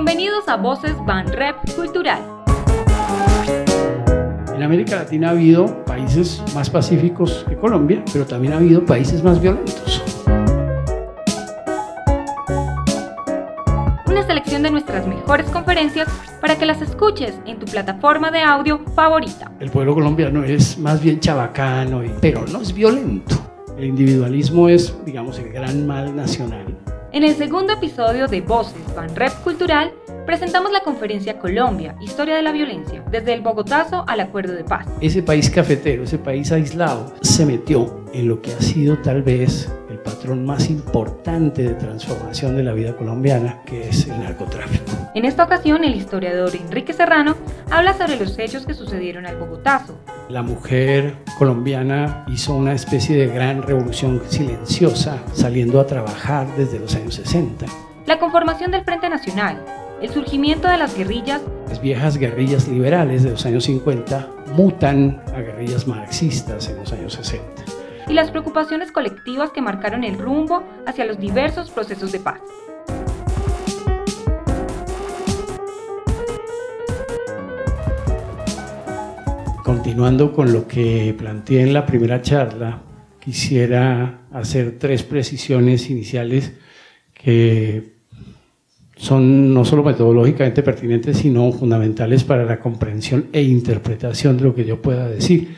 Bienvenidos a Voces Van Rep Cultural. En América Latina ha habido países más pacíficos que Colombia, pero también ha habido países más violentos. Una selección de nuestras mejores conferencias para que las escuches en tu plataforma de audio favorita. El pueblo colombiano es más bien chabacano, pero no es violento. El individualismo es, digamos, el gran mal nacional. En el segundo episodio de Voces Van Rep Cultural, presentamos la conferencia Colombia, Historia de la Violencia, desde el Bogotazo al Acuerdo de Paz. Ese país cafetero, ese país aislado, se metió en lo que ha sido tal vez patrón más importante de transformación de la vida colombiana, que es el narcotráfico. En esta ocasión, el historiador Enrique Serrano habla sobre los hechos que sucedieron al Bogotazo. La mujer colombiana hizo una especie de gran revolución silenciosa, saliendo a trabajar desde los años 60. La conformación del Frente Nacional, el surgimiento de las guerrillas. Las viejas guerrillas liberales de los años 50 mutan a guerrillas marxistas en los años 60. Y las preocupaciones colectivas que marcaron el rumbo hacia los diversos procesos de paz. Continuando con lo que planteé en la primera charla, quisiera hacer tres precisiones iniciales que son no solo metodológicamente pertinentes, sino fundamentales para la comprensión e interpretación de lo que yo pueda decir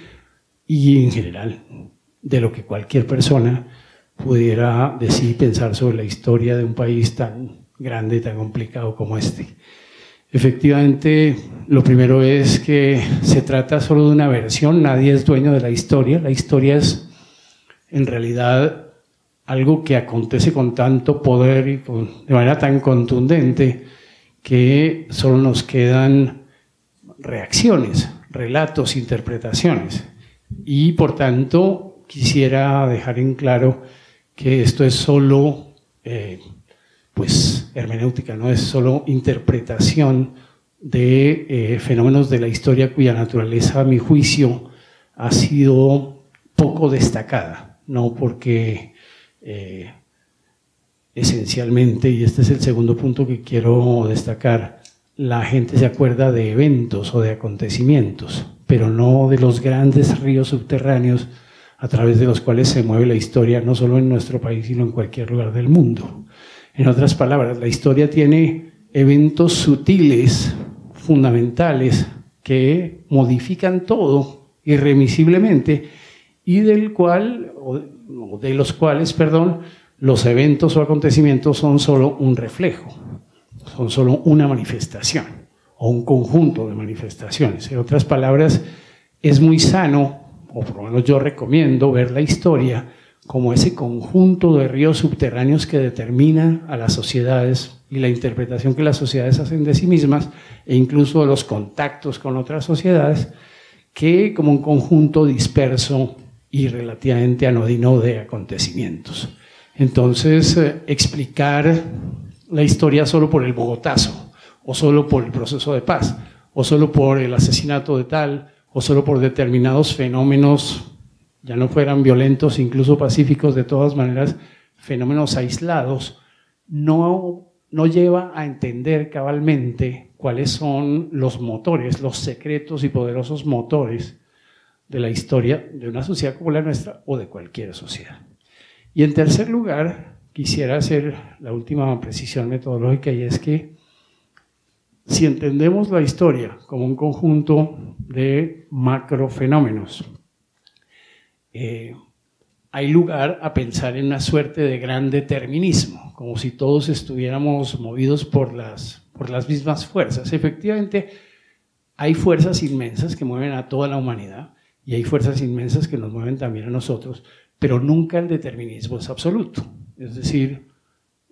y en general de lo que cualquier persona pudiera decir y pensar sobre la historia de un país tan grande y tan complicado como este. Efectivamente, lo primero es que se trata solo de una versión, nadie es dueño de la historia, la historia es en realidad algo que acontece con tanto poder y de manera tan contundente que solo nos quedan reacciones, relatos, interpretaciones. Y por tanto quisiera dejar en claro que esto es solo, eh, pues, hermenéutica, no es solo interpretación de eh, fenómenos de la historia cuya naturaleza, a mi juicio, ha sido poco destacada, no porque eh, esencialmente, y este es el segundo punto que quiero destacar, la gente se acuerda de eventos o de acontecimientos, pero no de los grandes ríos subterráneos a través de los cuales se mueve la historia, no solo en nuestro país, sino en cualquier lugar del mundo. En otras palabras, la historia tiene eventos sutiles, fundamentales, que modifican todo irremisiblemente y del cual, de los cuales, perdón, los eventos o acontecimientos son solo un reflejo, son solo una manifestación o un conjunto de manifestaciones. En otras palabras, es muy sano, o por lo menos yo recomiendo, ver la historia como ese conjunto de ríos subterráneos que determina a las sociedades y la interpretación que las sociedades hacen de sí mismas e incluso los contactos con otras sociedades, que como un conjunto disperso y relativamente anodino de acontecimientos. Entonces, eh, explicar la historia solo por el Bogotazo, o solo por el proceso de paz, o solo por el asesinato de tal, o solo por determinados fenómenos, ya no fueran violentos, incluso pacíficos, de todas maneras, fenómenos aislados, no, no lleva a entender cabalmente cuáles son los motores, los secretos y poderosos motores de la historia de una sociedad como la nuestra o de cualquier sociedad. Y en tercer lugar, quisiera hacer la última precisión metodológica y es que si entendemos la historia como un conjunto de macrofenómenos, eh, hay lugar a pensar en una suerte de gran determinismo, como si todos estuviéramos movidos por las, por las mismas fuerzas. Efectivamente, hay fuerzas inmensas que mueven a toda la humanidad, y hay fuerzas inmensas que nos mueven también a nosotros, pero nunca el determinismo es absoluto. Es decir,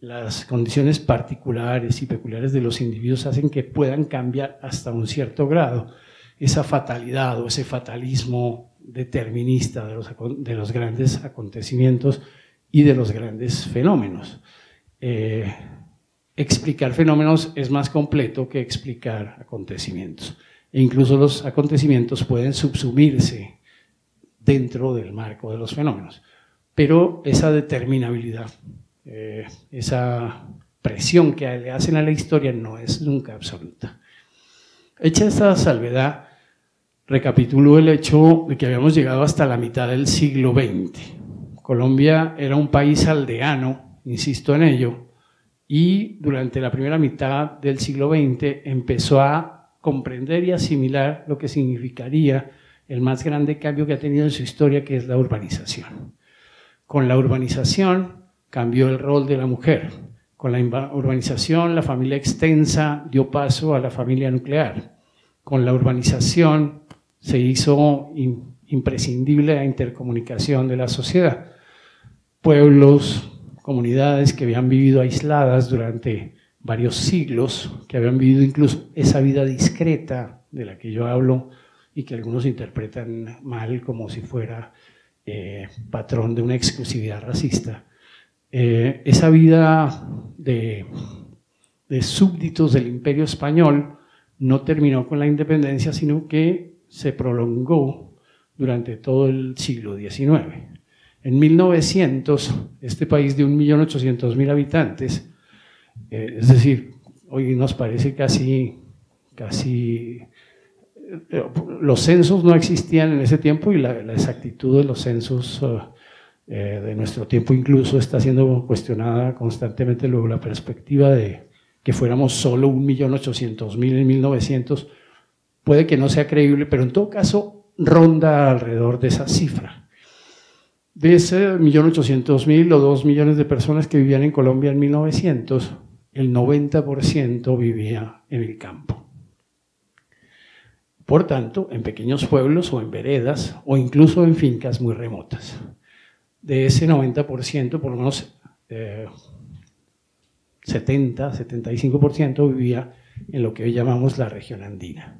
las condiciones particulares y peculiares de los individuos hacen que puedan cambiar hasta un cierto grado esa fatalidad o ese fatalismo determinista de los, de los grandes acontecimientos y de los grandes fenómenos. Eh, explicar fenómenos es más completo que explicar acontecimientos e incluso los acontecimientos pueden subsumirse dentro del marco de los fenómenos. Pero esa determinabilidad, eh, esa presión que le hacen a la historia no es nunca absoluta. Hecha esta salvedad, recapitulo el hecho de que habíamos llegado hasta la mitad del siglo XX. Colombia era un país aldeano, insisto en ello, y durante la primera mitad del siglo XX empezó a comprender y asimilar lo que significaría el más grande cambio que ha tenido en su historia, que es la urbanización. Con la urbanización cambió el rol de la mujer. Con la urbanización, la familia extensa dio paso a la familia nuclear. Con la urbanización se hizo imprescindible la intercomunicación de la sociedad. Pueblos, comunidades que habían vivido aisladas durante varios siglos, que habían vivido incluso esa vida discreta de la que yo hablo y que algunos interpretan mal como si fuera eh, patrón de una exclusividad racista. Eh, esa vida de, súbditos del imperio español no terminó con la independencia, sino que se prolongó durante todo el siglo XIX. En 1900, este país de 1.800.000 habitantes, eh, es decir, hoy nos parece casi, casi, eh, los censos no existían en ese tiempo y la, exactitud de los censos eh, de nuestro tiempo incluso está siendo cuestionada constantemente. Luego la perspectiva de que fuéramos solo 1.800.000 en 1900 puede que no sea creíble, pero en todo caso ronda alrededor de esa cifra. De ese 1.800.000 o 2 millones de personas que vivían en Colombia en 1900, el 90% vivía en el campo. Por tanto, en pequeños pueblos o en veredas o incluso en fincas muy remotas. De ese 90%, por lo menos 70, eh, 75% vivía en lo que hoy llamamos la región andina.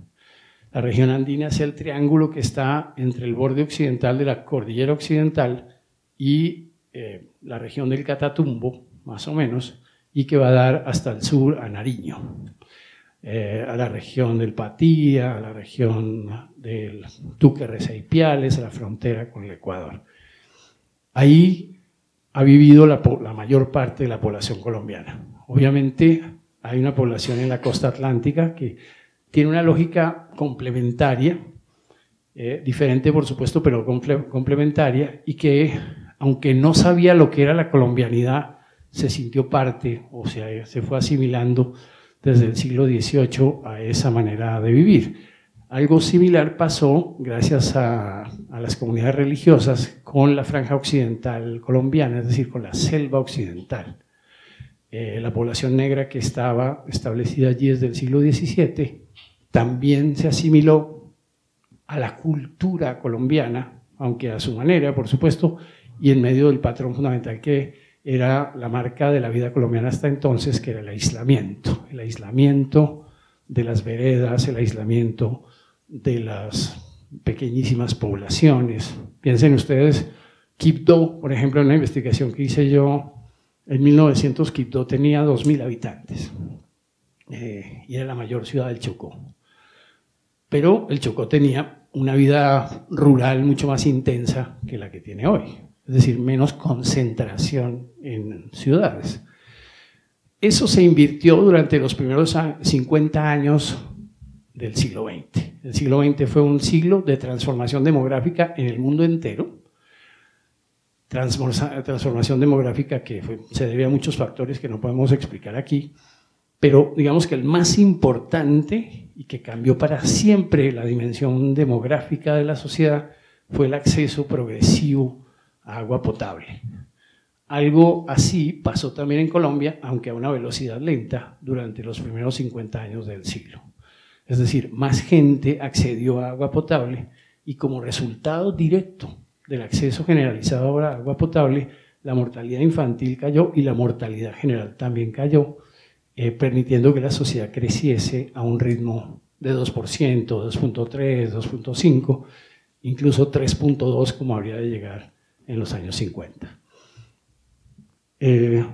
La región andina es el triángulo que está entre el borde occidental de la cordillera occidental y eh, la región del Catatumbo, más o menos, y que va a dar hasta el sur a Nariño, eh, a la región del Patía, a la región del Tuque a la frontera con el Ecuador. Ahí ha vivido la, mayor parte de la población colombiana. Obviamente hay una población en la costa atlántica que tiene una lógica complementaria, eh, diferente por supuesto, pero complementaria, y que aunque no sabía lo que era la colombianidad, se sintió parte, o sea, se fue asimilando desde el siglo XVIII a esa manera de vivir. Algo similar pasó gracias a, las comunidades religiosas con la franja occidental colombiana, es decir, con la selva occidental. Eh, la población negra que estaba establecida allí desde el siglo XVII también se asimiló a la cultura colombiana, aunque a su manera, por supuesto, y en medio del patrón fundamental que era la marca de la vida colombiana hasta entonces, que era el aislamiento, el aislamiento de las veredas, el aislamiento de las pequeñísimas poblaciones. Piensen ustedes, Quibdó, por ejemplo, en una investigación que hice yo, en 1900 Quibdó tenía 2.000 habitantes eh, y era la mayor ciudad del Chocó. Pero el Chocó tenía una vida rural mucho más intensa que la que tiene hoy, es decir, menos concentración en ciudades. Eso se invirtió durante los primeros 50 años del siglo XX. El siglo XX fue un siglo de transformación demográfica en el mundo entero. Transformación demográfica que se debe a muchos factores que no podemos explicar aquí, pero digamos que el más importante y que cambió para siempre la dimensión demográfica de la sociedad fue el acceso progresivo a agua potable. Algo así pasó también en Colombia, aunque a una velocidad lenta, durante los primeros 50 años del siglo. Es decir, más gente accedió a agua potable y como resultado directo del acceso generalizado a agua potable, la mortalidad infantil cayó y la mortalidad general también cayó eh, permitiendo que la sociedad creciese a un ritmo de 2%, 2.3, 2.5, incluso 3.2 como habría de llegar en los años 50. Eh,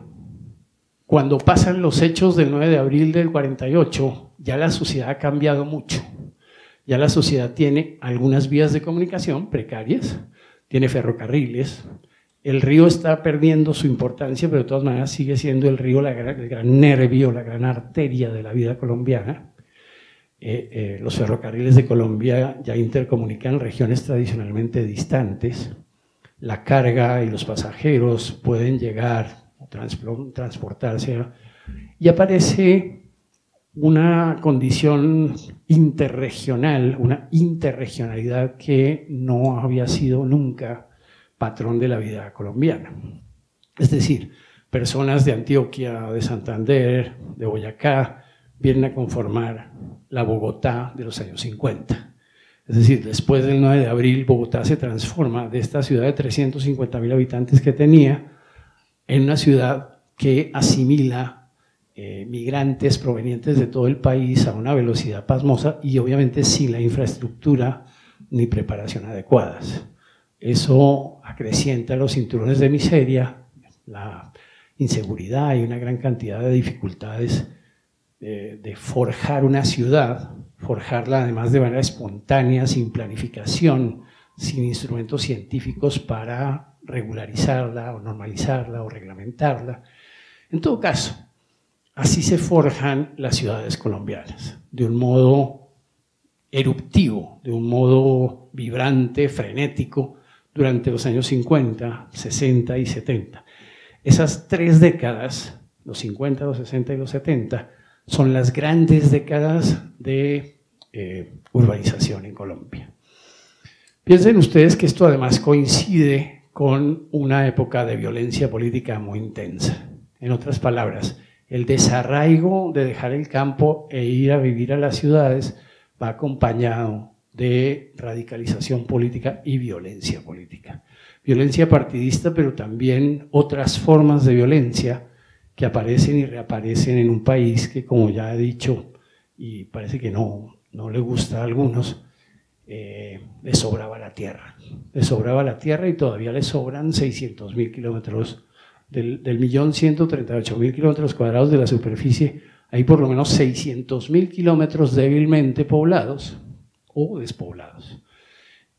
cuando pasan los hechos del 9 de abril del 48, ya la sociedad ha cambiado mucho. Ya la sociedad tiene algunas vías de comunicación precarias, tiene ferrocarriles, el río está perdiendo su importancia, pero de todas maneras sigue siendo el río la el gran nervio, la gran arteria de la vida colombiana. Eh, eh, los ferrocarriles de Colombia ya intercomunican regiones tradicionalmente distantes. La carga y los pasajeros pueden llegar, transportarse. Y aparece una condición interregional, una interregionalidad que no había sido nunca patrón de la vida colombiana. Es decir, personas de Antioquia, de Santander, de Boyacá, vienen a conformar la Bogotá de los años 50. Es decir, después del 9 de abril, Bogotá se transforma de esta ciudad de 350.000 habitantes que tenía en una ciudad que asimila eh, migrantes provenientes de todo el país a una velocidad pasmosa y obviamente sin la infraestructura ni preparación adecuadas. Eso acrecienta los cinturones de miseria, la inseguridad y una gran cantidad de dificultades de, forjar una ciudad, forjarla además de manera espontánea, sin planificación, sin instrumentos científicos para regularizarla o normalizarla o reglamentarla. En todo caso, así se forjan las ciudades colombianas, de un modo eruptivo, de un modo vibrante, frenético, durante los años 50, 60 y 70. Esas tres décadas, los 50, los 60 y los 70, son las grandes décadas de eh, urbanización en Colombia. Piensen ustedes que esto además coincide con una época de violencia política muy intensa. En otras palabras, el desarraigo de dejar el campo e ir a vivir a las ciudades va acompañado de radicalización política y violencia política. Violencia partidista, pero también otras formas de violencia que aparecen y reaparecen en un país que, como ya he dicho, y parece que no, no le gusta a algunos, eh, le sobraba la tierra. Le sobraba la tierra y todavía le sobran 600 mil kilómetros del, del millón 138 mil kilómetros cuadrados de la superficie. Hay por lo menos 600 mil kilómetros débilmente poblados o despoblados.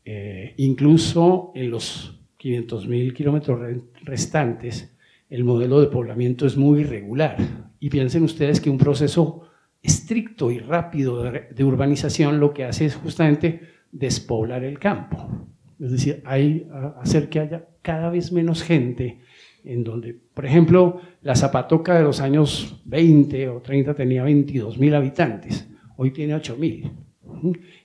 Eh, incluso en los 500.000 kilómetros restantes, el modelo de poblamiento es muy irregular. Y piensen ustedes que un proceso estricto y rápido de, urbanización lo que hace es justamente despoblar el campo. Es decir, hay, hacer que haya cada vez menos gente en donde, por ejemplo, la Zapatoca de los años 20 o 30 tenía 22.000 habitantes, hoy tiene 8.000.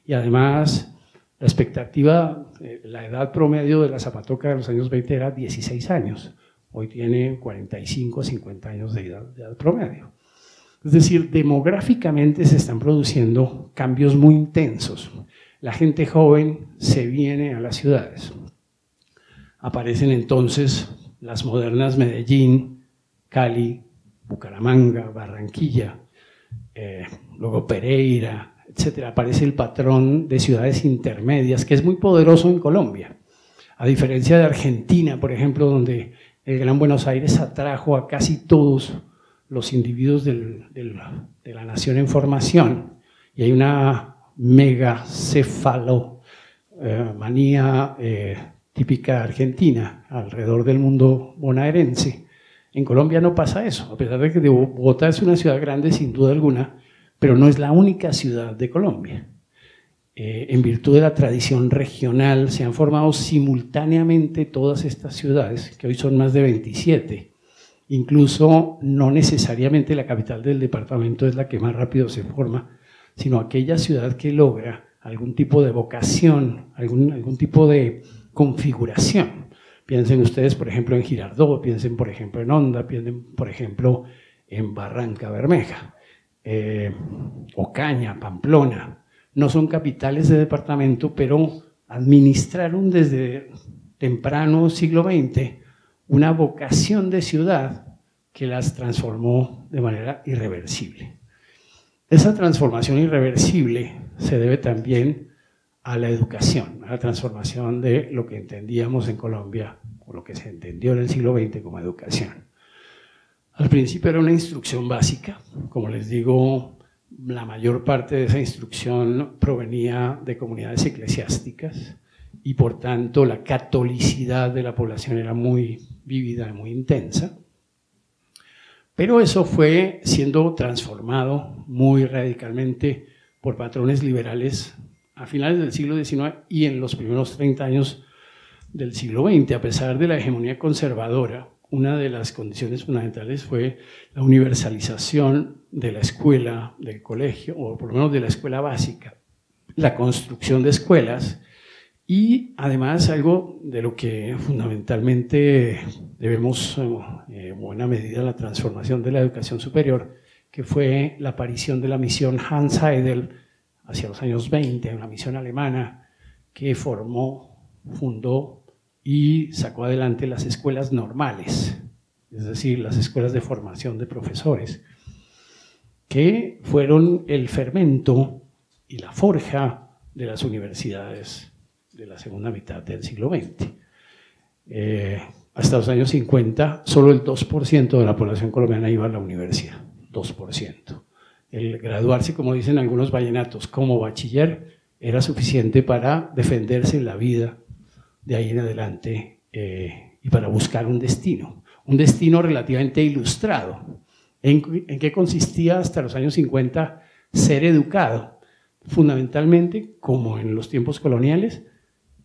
Y además, la expectativa, eh, la edad promedio de la zapatoca de los años 20 era 16 años. Hoy tiene 45 50 años de edad promedio. Es decir, demográficamente se están produciendo cambios muy intensos. La gente joven se viene a las ciudades. Aparecen entonces las modernas Medellín, Cali, Bucaramanga, Barranquilla, eh, luego Pereira, etcétera, aparece el patrón de ciudades intermedias, que es muy poderoso en Colombia. A diferencia de Argentina, por ejemplo, donde el Gran Buenos Aires atrajo a casi todos los individuos de la nación en formación, y hay una mega manía eh, típica argentina alrededor del mundo bonaerense. En Colombia no pasa eso, a pesar de que Bogotá es una ciudad grande sin duda alguna, pero no es la única ciudad de Colombia. Eh, en virtud de la tradición regional, se han formado simultáneamente todas estas ciudades, que hoy son más de 27. Incluso no necesariamente la capital del departamento es la que más rápido se forma, sino aquella ciudad que logra algún tipo de vocación, algún, algún tipo de configuración. Piensen ustedes, por ejemplo, en Girardot, piensen, por ejemplo, en Honda, piensen, por ejemplo, en Barranca Bermeja. Eh, Ocaña, Pamplona, no son capitales de departamento, pero administraron desde temprano siglo XX una vocación de ciudad que las transformó de manera irreversible. Esa transformación irreversible se debe también a la educación, la transformación de lo que entendíamos en Colombia, o lo que se entendió en el siglo XX como educación. Al principio era una instrucción básica, como les digo, la mayor parte de esa instrucción provenía de comunidades eclesiásticas y por tanto la catolicidad de la población era muy vívida y muy intensa. Pero eso fue siendo transformado muy radicalmente por patrones liberales a finales del siglo XIX y en los primeros 30 años del siglo XX. A pesar de la hegemonía conservadora, una de las condiciones fundamentales fue la universalización de la escuela, del colegio, o por lo menos de la escuela básica, la construcción de escuelas y además algo de lo que fundamentalmente debemos, eh, en buena medida, la transformación de la educación superior, que fue la aparición de la misión Hans Heidel hacia los años 20, una misión alemana que formó, fundó y sacó adelante las escuelas normales, es decir, las escuelas de formación de profesores, que fueron el fermento y la forja de las universidades de la segunda mitad del siglo XX. Eh, hasta los años 50, solo el 2% de la población colombiana iba a la universidad, 2%. El graduarse, como dicen algunos vallenatos, como bachiller era suficiente para defenderse en la vida de ahí en adelante eh, y para buscar un destino, un destino relativamente ilustrado. ¿En, qué consistía hasta los años 50 ser educado? Fundamentalmente, como en los tiempos coloniales,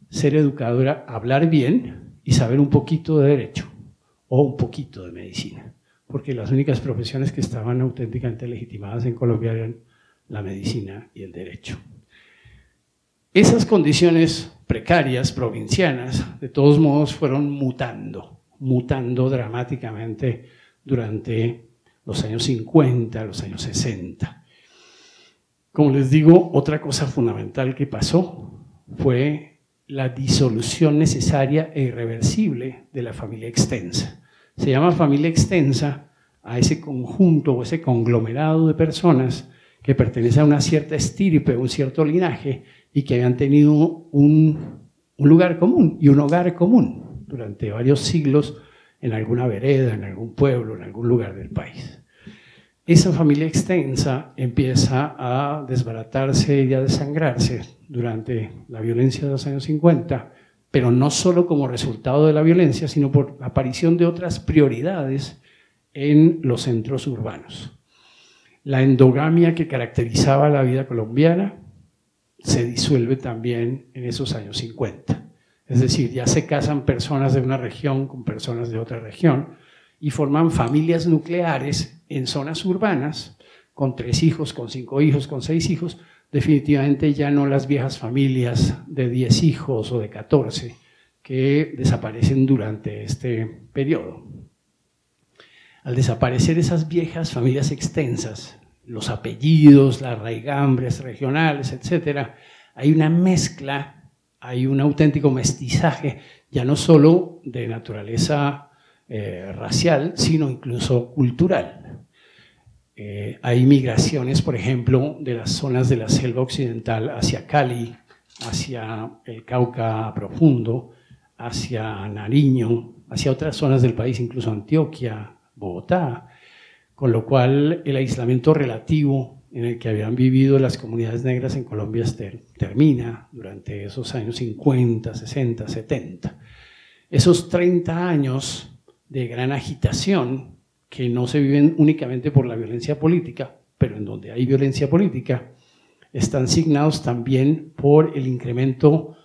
ser educado era hablar bien y saber un poquito de derecho o un poquito de medicina, porque las únicas profesiones que estaban auténticamente legitimadas en Colombia eran la medicina y el derecho. Esas condiciones precarias, provincianas, de todos modos fueron mutando, mutando dramáticamente durante los años 50, los años 60. Como les digo, otra cosa fundamental que pasó fue la disolución necesaria e irreversible de la familia extensa. Se llama familia extensa a ese conjunto o ese conglomerado de personas que pertenece a una cierta estirpe, un cierto linaje, y que habían tenido un, lugar común y un hogar común durante varios siglos en alguna vereda, en algún pueblo, en algún lugar del país. Esa familia extensa empieza a desbaratarse y a desangrarse durante la violencia de los años 50, pero no solo como resultado de la violencia, sino por la aparición de otras prioridades en los centros urbanos la endogamia que caracterizaba la vida colombiana se disuelve también en esos años 50. Es decir, ya se casan personas de una región con personas de otra región y forman familias nucleares en zonas urbanas con tres hijos, con cinco hijos, con seis hijos, definitivamente ya no las viejas familias de diez hijos o de catorce que desaparecen durante este periodo. Al desaparecer esas viejas familias extensas, los apellidos, las raigambres regionales, etc., hay una mezcla, hay un auténtico mestizaje, ya no solo de naturaleza eh, racial, sino incluso cultural. Eh, hay migraciones, por ejemplo, de las zonas de la selva occidental hacia Cali, hacia el Cauca profundo, hacia Nariño, hacia otras zonas del país, incluso Antioquia, Bogotá, con lo cual el aislamiento relativo en el que habían vivido las comunidades negras en Colombia termina durante esos años 50, 60, 70. Esos 30 años de gran agitación que no se viven únicamente por la violencia política, pero en donde hay violencia política, están signados también por el incremento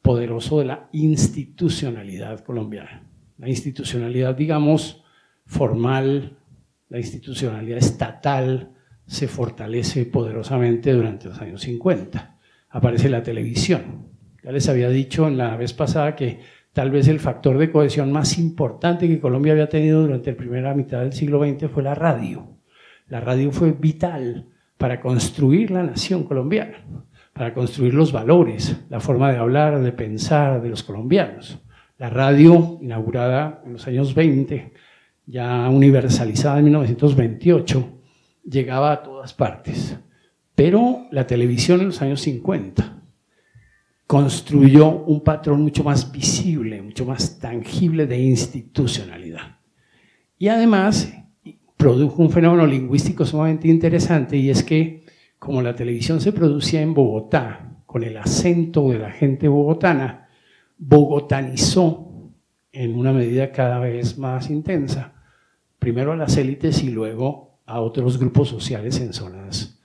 poderoso de la institucionalidad colombiana. La institucionalidad, digamos, formal, la institucionalidad estatal se fortalece poderosamente durante los años 50. Aparece la televisión. Ya les había dicho en la vez pasada que tal vez el factor de cohesión más importante que Colombia había tenido durante la primera mitad del siglo XX fue la radio. La radio fue vital para construir la nación colombiana, para construir los valores, la forma de hablar, de pensar de los colombianos. La radio, inaugurada en los años 20, ya universalizada en 1928, llegaba a todas partes. Pero la televisión en los años 50 construyó un patrón mucho más visible, mucho más tangible de institucionalidad. Y además produjo un fenómeno lingüístico sumamente interesante y es que como la televisión se producía en Bogotá, con el acento de la gente bogotana, bogotanizó en una medida cada vez más intensa, primero a las élites y luego a otros grupos sociales en zonas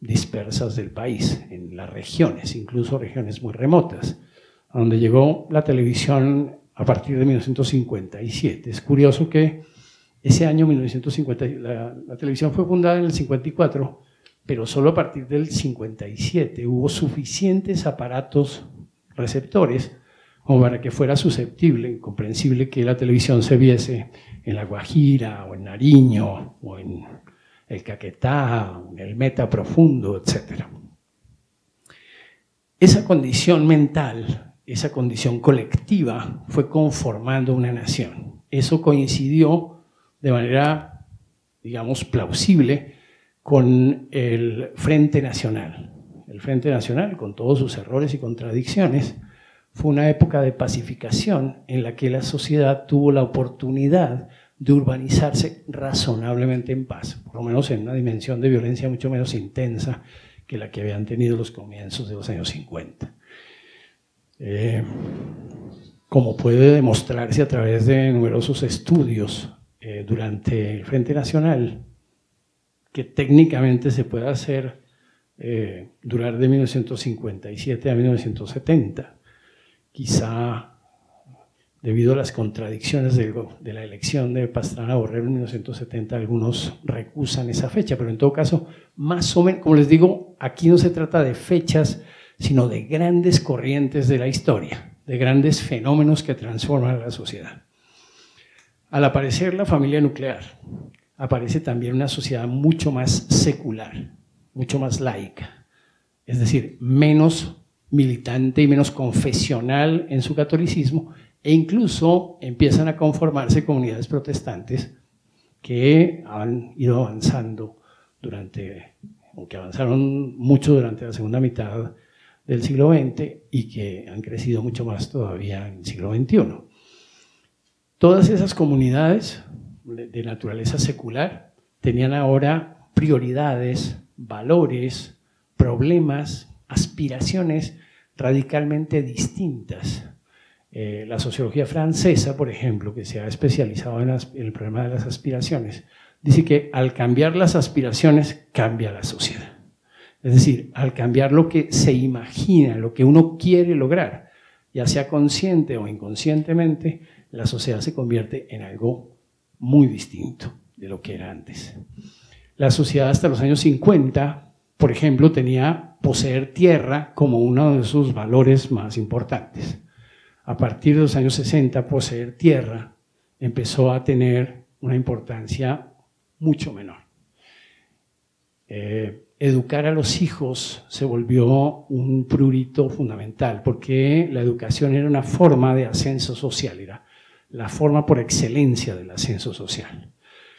dispersas del país, en las regiones, incluso regiones muy remotas, a donde llegó la televisión a partir de 1957. Es curioso que ese año 1950, la, la televisión fue fundada en el 54, pero solo a partir del 57 hubo suficientes aparatos receptores como para que fuera susceptible, comprensible que la televisión se viese en La Guajira o en Nariño o en el Caquetá, el Meta Profundo, etc. Esa condición mental, esa condición colectiva fue conformando una nación. Eso coincidió de manera, digamos, plausible con el Frente Nacional. El Frente Nacional, con todos sus errores y contradicciones, fue una época de pacificación en la que la sociedad tuvo la oportunidad de urbanizarse razonablemente en paz, por lo menos en una dimensión de violencia mucho menos intensa que la que habían tenido los comienzos de los años 50. Eh, como puede demostrarse a través de numerosos estudios eh, durante el Frente Nacional, que técnicamente se puede hacer eh, durar de 1957 a 1970. Quizá debido a las contradicciones de, la elección de Pastrana Borrero en 1970, algunos recusan esa fecha, pero en todo caso, más o menos, como les digo, aquí no se trata de fechas, sino de grandes corrientes de la historia, de grandes fenómenos que transforman la sociedad. Al aparecer la familia nuclear, aparece también una sociedad mucho más secular, mucho más laica, es decir, menos militante y menos confesional en su catolicismo, e incluso empiezan a conformarse comunidades protestantes que han ido avanzando durante, aunque avanzaron mucho durante la segunda mitad del siglo XX y que han crecido mucho más todavía en el siglo XXI. Todas esas comunidades de naturaleza secular tenían ahora prioridades, valores, problemas, aspiraciones radicalmente distintas. Eh, la sociología francesa, por ejemplo, que se ha especializado en, el problema de las aspiraciones, dice que al cambiar las aspiraciones cambia la sociedad. Es decir, al cambiar lo que se imagina, lo que uno quiere lograr, ya sea consciente o inconscientemente, la sociedad se convierte en algo muy distinto de lo que era antes. La sociedad hasta los años 50, por ejemplo, tenía poseer tierra como uno de sus valores más importantes. A partir de los años 60, poseer tierra empezó a tener una importancia mucho menor. Eh, educar a los hijos se volvió un prurito fundamental, porque la educación era una forma de ascenso social, era la forma por excelencia del ascenso social.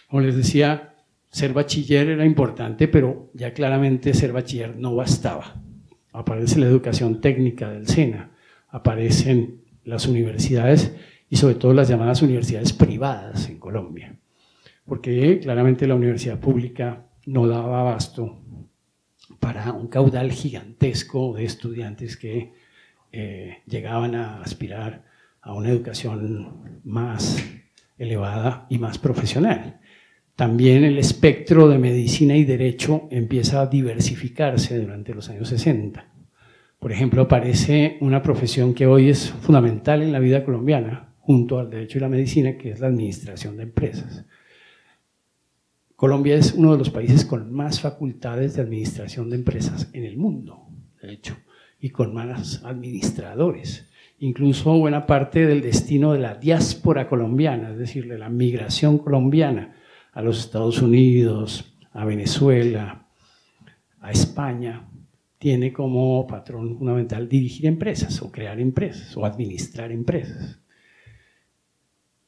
Como les decía, ser bachiller era importante, pero ya claramente ser bachiller no bastaba. Aparece la educación técnica del SENA, aparecen las universidades y sobre todo las llamadas universidades privadas en Colombia, porque claramente la universidad pública no daba abasto para un caudal gigantesco de estudiantes que eh, llegaban a aspirar a una educación más elevada y más profesional. También el espectro de medicina y derecho empieza a diversificarse durante los años 60. Por ejemplo, aparece una profesión que hoy es fundamental en la vida colombiana, junto al derecho y la medicina, que es la administración de empresas. Colombia es uno de los países con más facultades de administración de empresas en el mundo, de hecho, y con más administradores incluso buena parte del destino de la diáspora colombiana, es decir, de la migración colombiana a los Estados Unidos, a Venezuela, a España, tiene como patrón fundamental dirigir empresas o crear empresas o administrar empresas.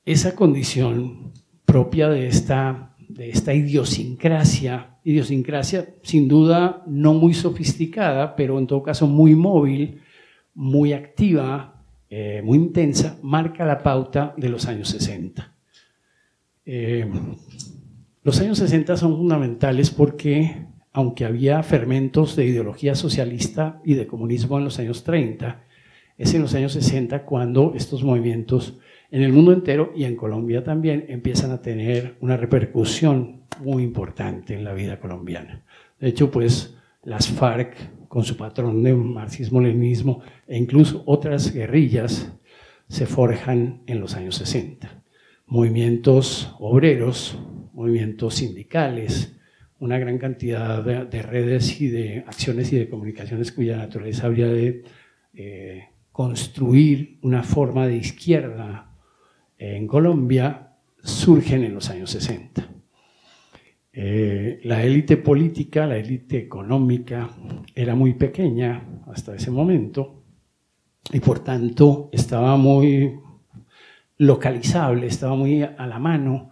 Esa condición propia de esta, de esta idiosincrasia, idiosincrasia sin duda no muy sofisticada, pero en todo caso muy móvil, muy activa, eh, muy intensa, marca la pauta de los años 60. Eh, los años 60 son fundamentales porque, aunque había fermentos de ideología socialista y de comunismo en los años 30, es en los años 60 cuando estos movimientos en el mundo entero y en Colombia también empiezan a tener una repercusión muy importante en la vida colombiana. De hecho, pues las FARC, con su patrón de marxismo-leninismo, e incluso otras guerrillas, se forjan en los años 60. Movimientos obreros, movimientos sindicales, una gran cantidad de, redes y de acciones y de comunicaciones cuya naturaleza habría de eh, construir una forma de izquierda en Colombia, surgen en los años 60. Eh, la élite política, la élite económica era muy pequeña hasta ese momento y por tanto estaba muy localizable, estaba muy a la mano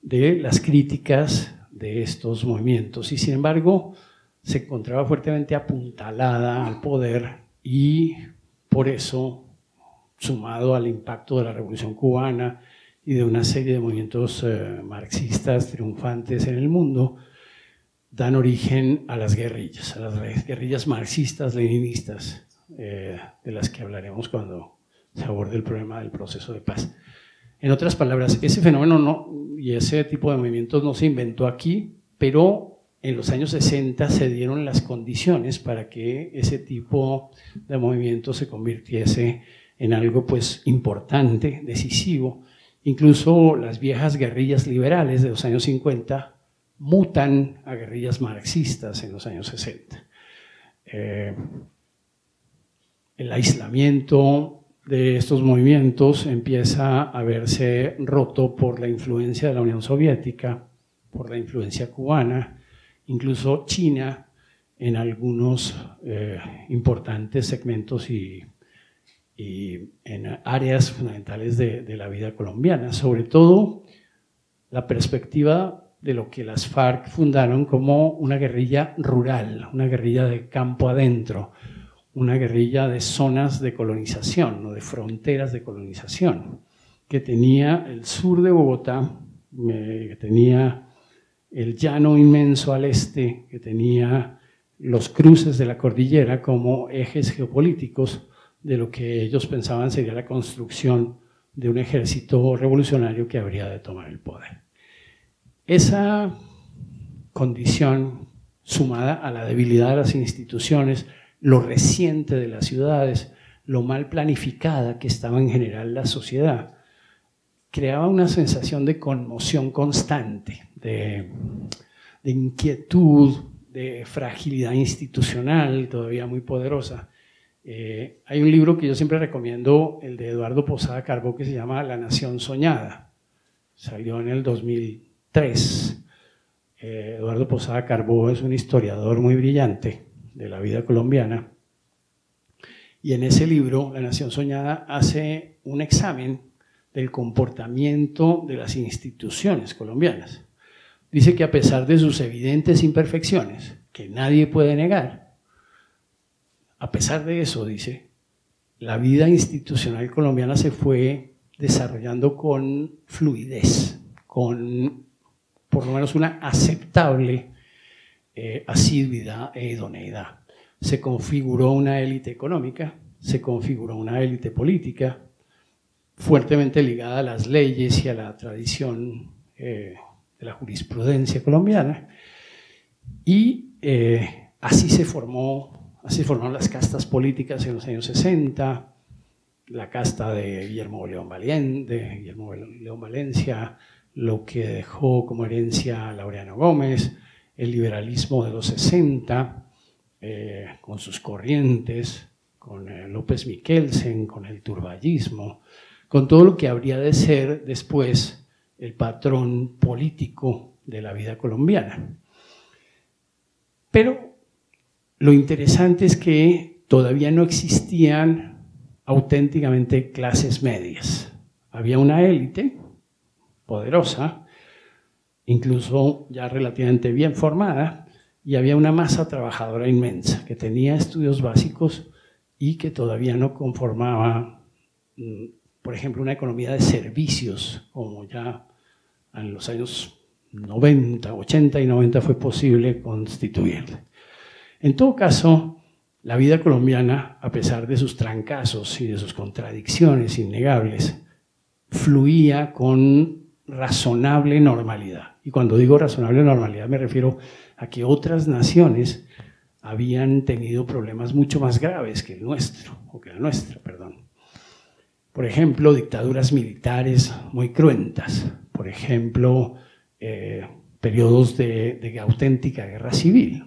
de las críticas de estos movimientos y sin embargo se encontraba fuertemente apuntalada al poder y por eso, sumado al impacto de la Revolución cubana y de una serie de movimientos eh, marxistas triunfantes en el mundo, dan origen a las guerrillas, a las guerrillas marxistas, leninistas, eh, de las que hablaremos cuando se aborde el problema del proceso de paz. En otras palabras, ese fenómeno no, y ese tipo de movimientos no se inventó aquí, pero en los años 60 se dieron las condiciones para que ese tipo de movimiento se convirtiese en algo pues importante, decisivo. Incluso las viejas guerrillas liberales de los años 50 mutan a guerrillas marxistas en los años 60. Eh, el aislamiento de estos movimientos empieza a verse roto por la influencia de la Unión Soviética, por la influencia cubana, incluso China en algunos eh, importantes segmentos y, en áreas fundamentales de, de, la vida colombiana, sobre todo la perspectiva de lo que las FARC fundaron como una guerrilla rural, una guerrilla de campo adentro, una guerrilla de zonas de colonización o de fronteras de colonización, que tenía el sur de Bogotá, que tenía el llano inmenso al este, que tenía los cruces de la cordillera como ejes geopolíticos de lo que ellos pensaban sería la construcción de un ejército revolucionario que habría de tomar el poder. Esa condición, sumada a la debilidad de las instituciones, lo reciente de las ciudades, lo mal planificada que estaba en general la sociedad, creaba una sensación de conmoción constante, de, inquietud, de fragilidad institucional todavía muy poderosa. Eh, hay un libro que yo siempre recomiendo, el de Eduardo Posada Carbó, que se llama La Nación Soñada. Salió en el 2003. Eh, Eduardo Posada Carbó es un historiador muy brillante de la vida colombiana. Y en ese libro, La Nación Soñada, hace un examen del comportamiento de las instituciones colombianas. Dice que a pesar de sus evidentes imperfecciones, que nadie puede negar, a pesar de eso, dice, la vida institucional colombiana se fue desarrollando con fluidez, con por lo menos una aceptable eh, asiduidad e idoneidad. Se configuró una élite económica, se configuró una élite política, fuertemente ligada a las leyes y a la tradición eh, de la jurisprudencia colombiana. Y eh, así se formó, así formaron las castas políticas en los años 60, la casta de Guillermo León, Valiente, Guillermo León Valencia, lo que dejó como herencia Laureano Gómez, el liberalismo de los 60, eh, con sus corrientes, con eh, López Miquelsen, con el turballismo, con todo lo que habría de ser después el patrón político de la vida colombiana. Pero lo interesante es que todavía no existían auténticamente clases medias. Había una élite poderosa incluso ya relativamente bien formada, y había una masa trabajadora inmensa que tenía estudios básicos y que todavía no conformaba, mm, por ejemplo, una economía de servicios, como ya en los años 90, 80 y 90 fue posible constituir. En todo caso, la vida colombiana, a pesar de sus trancazos y de sus contradicciones innegables, fluía con razonable normalidad. Y cuando digo razonable normalidad me refiero a que otras naciones habían tenido problemas mucho más graves que el nuestro, o que la nuestra, perdón. Por ejemplo, dictaduras militares muy cruentas, por ejemplo, eh, periodos de, de auténtica guerra civil,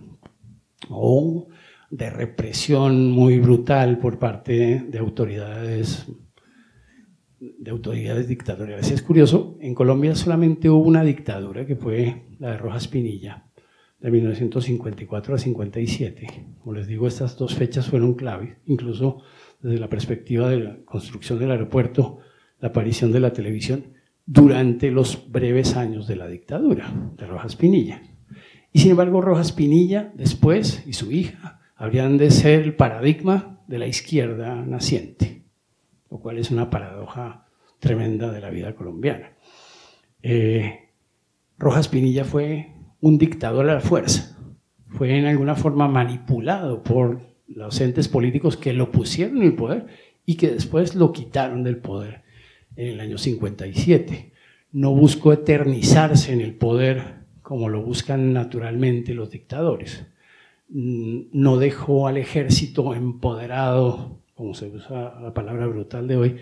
o de represión muy brutal por parte de autoridades de autoridades dictatoriales. Es curioso, en Colombia solamente hubo una dictadura que fue la de Rojas Pinilla, de 1954 a 57. Como les digo, estas dos fechas fueron clave, incluso desde la perspectiva de la construcción del aeropuerto, la aparición de la televisión durante los breves años de la dictadura de Rojas Pinilla. Y sin embargo, Rojas Pinilla después y su hija habrían de ser el paradigma de la izquierda naciente, lo cual es una paradoja tremenda de la vida colombiana. Eh, Rojas Pinilla fue un dictador a la fuerza, fue en alguna forma manipulado por los entes políticos que lo pusieron en el poder y que después lo quitaron del poder en el año 57. No buscó eternizarse en el poder como lo buscan naturalmente los dictadores. Mm, no dejó al ejército empoderado, como se usa la palabra brutal de hoy,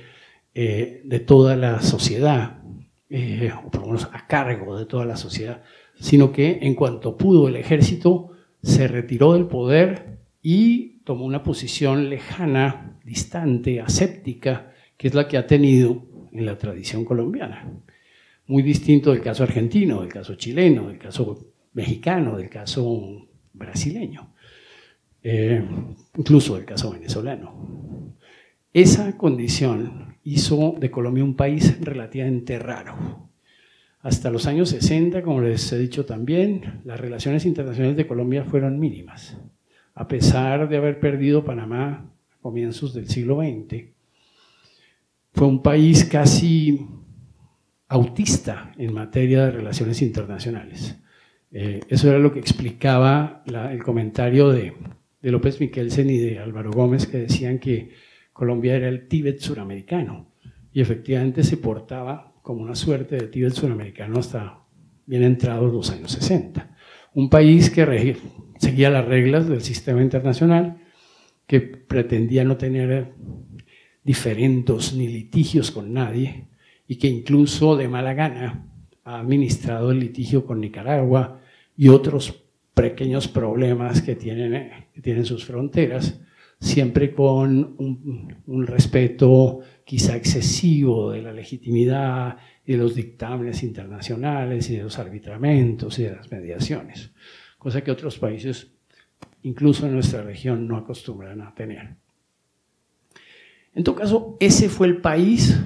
eh, de toda la sociedad, eh, o por lo menos a cargo de toda la sociedad, sino que en cuanto pudo el ejército se retiró del poder y tomó una posición lejana, distante, aséptica, que es la que ha tenido en la tradición colombiana. Muy distinto del caso argentino, del caso chileno, del caso mexicano, del caso brasileño, eh, incluso el caso venezolano. Esa condición hizo de Colombia un país relativamente raro. Hasta los años 60, como les he dicho también, las relaciones internacionales de Colombia fueron mínimas. A pesar de haber perdido Panamá a comienzos del siglo XX, fue un país casi autista en materia de relaciones internacionales. Eh, eso era lo que explicaba el comentario de, López Miquelsen y de Álvaro Gómez, que decían que Colombia era el Tíbet suramericano. Y efectivamente se portaba como una suerte de Tíbet suramericano hasta bien entrados los años 60. Un país que seguía las reglas del sistema internacional, que pretendía no tener diferendos ni litigios con nadie y que incluso de mala gana ha administrado el litigio con Nicaragua, y otros pequeños problemas que tienen, que tienen sus fronteras, siempre con un, respeto quizá excesivo de la legitimidad de los dictámenes internacionales y de los arbitramentos y de las mediaciones, cosa que otros países, incluso en nuestra región, no acostumbran a tener. En todo caso, ese fue el país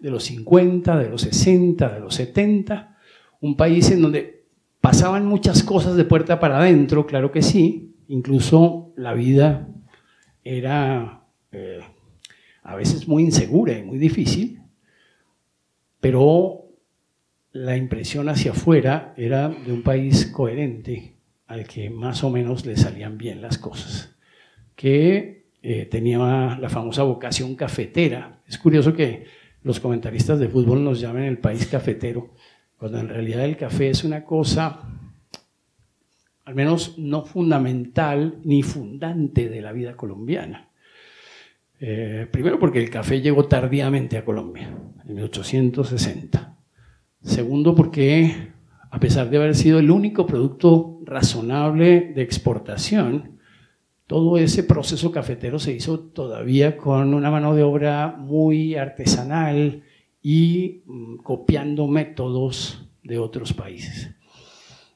de los 50, de los 60, de los 70, un país en donde Pasaban muchas cosas de puerta para adentro, claro que sí, incluso la vida era eh, a veces muy insegura y muy difícil, pero la impresión hacia afuera era de un país coherente al que más o menos le salían bien las cosas, que eh, tenía la famosa vocación cafetera. Es curioso que los comentaristas de fútbol nos llamen el país cafetero, cuando en realidad el café es una cosa, al menos no fundamental ni fundante de la vida colombiana. Eh, primero porque el café llegó tardíamente a Colombia, en 1860. Segundo porque, a pesar de haber sido el único producto razonable de exportación, todo ese proceso cafetero se hizo todavía con una mano de obra muy artesanal, y mm, copiando métodos de otros países.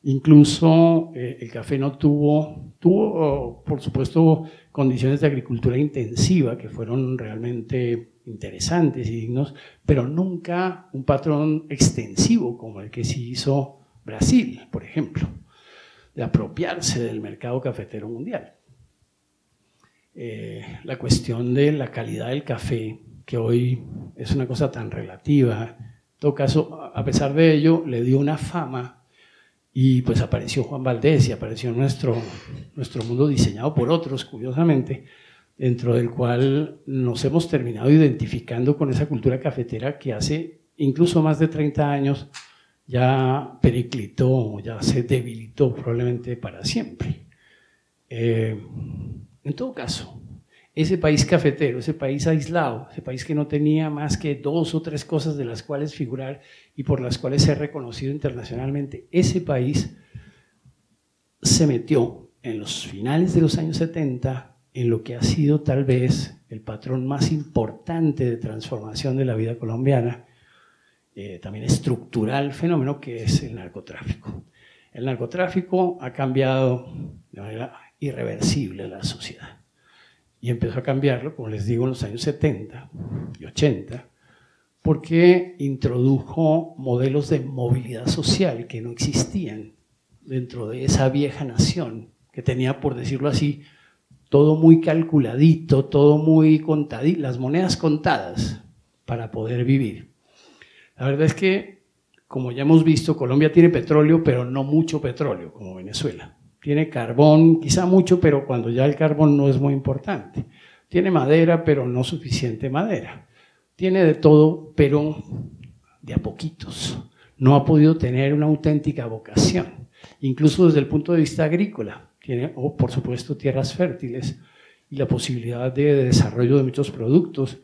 Incluso eh, el café no tuvo, tuvo, por supuesto, condiciones de agricultura intensiva que fueron realmente interesantes y dignos, pero nunca un patrón extensivo como el que se hizo Brasil, por ejemplo, de apropiarse del mercado cafetero mundial. Eh, la cuestión de la calidad del café que hoy es una cosa tan relativa. En todo caso, a pesar de ello, le dio una fama Y pues apareció Juan Valdés y apareció nuestro, nuestro mundo diseñado por otros, curiosamente, dentro del cual nos hemos terminado identificando con esa cultura cafetera que hace incluso más de 30 años ya periclitó, ya se debilitó probablemente para siempre. Eh, en todo caso, ese país cafetero, ese país aislado, ese país que no tenía más que dos o tres cosas de las cuales figurar y por las cuales ser reconocido internacionalmente, ese país se metió en los finales de los años 70 en lo que ha sido tal vez el patrón más importante de transformación de la vida colombiana, eh, también estructural fenómeno que es el narcotráfico. El narcotráfico ha cambiado de manera irreversible la sociedad y empezó a cambiarlo, como les digo, en los años 70 y 80, porque introdujo modelos de movilidad social que no existían dentro de esa vieja nación, que tenía, por decirlo así, todo muy calculadito, todo muy contadito, las monedas contadas para poder vivir. La verdad es que, como ya hemos visto, Colombia tiene petróleo, pero no mucho petróleo, como Venezuela. Tiene carbón, quizá mucho, pero cuando ya el carbón no es muy importante. Tiene madera, pero no suficiente madera. Tiene de todo, pero de a poquitos. No ha podido tener una auténtica vocación, incluso desde el punto de vista agrícola. Tiene, por supuesto, tierras fértiles y la posibilidad de desarrollo de muchos productos,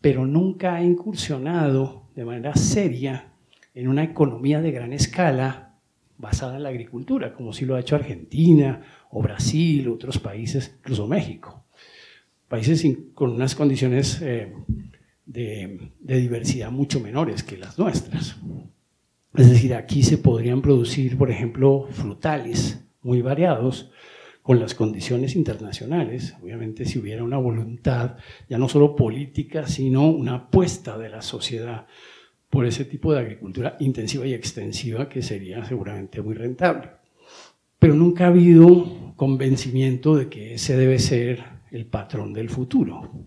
pero nunca ha incursionado de manera seria en una economía de gran escala basada en la agricultura, como si lo ha hecho Argentina o Brasil, otros países, incluso México. Países con unas condiciones eh, de, de diversidad mucho menores que las nuestras. Es decir, aquí se podrían producir, por ejemplo, frutales muy variados, con las condiciones internacionales, obviamente si hubiera una voluntad, ya no solo política, sino una apuesta de la sociedad por ese tipo de agricultura intensiva y extensiva que sería seguramente muy rentable. Pero nunca ha habido convencimiento de que ese debe ser el patrón del futuro.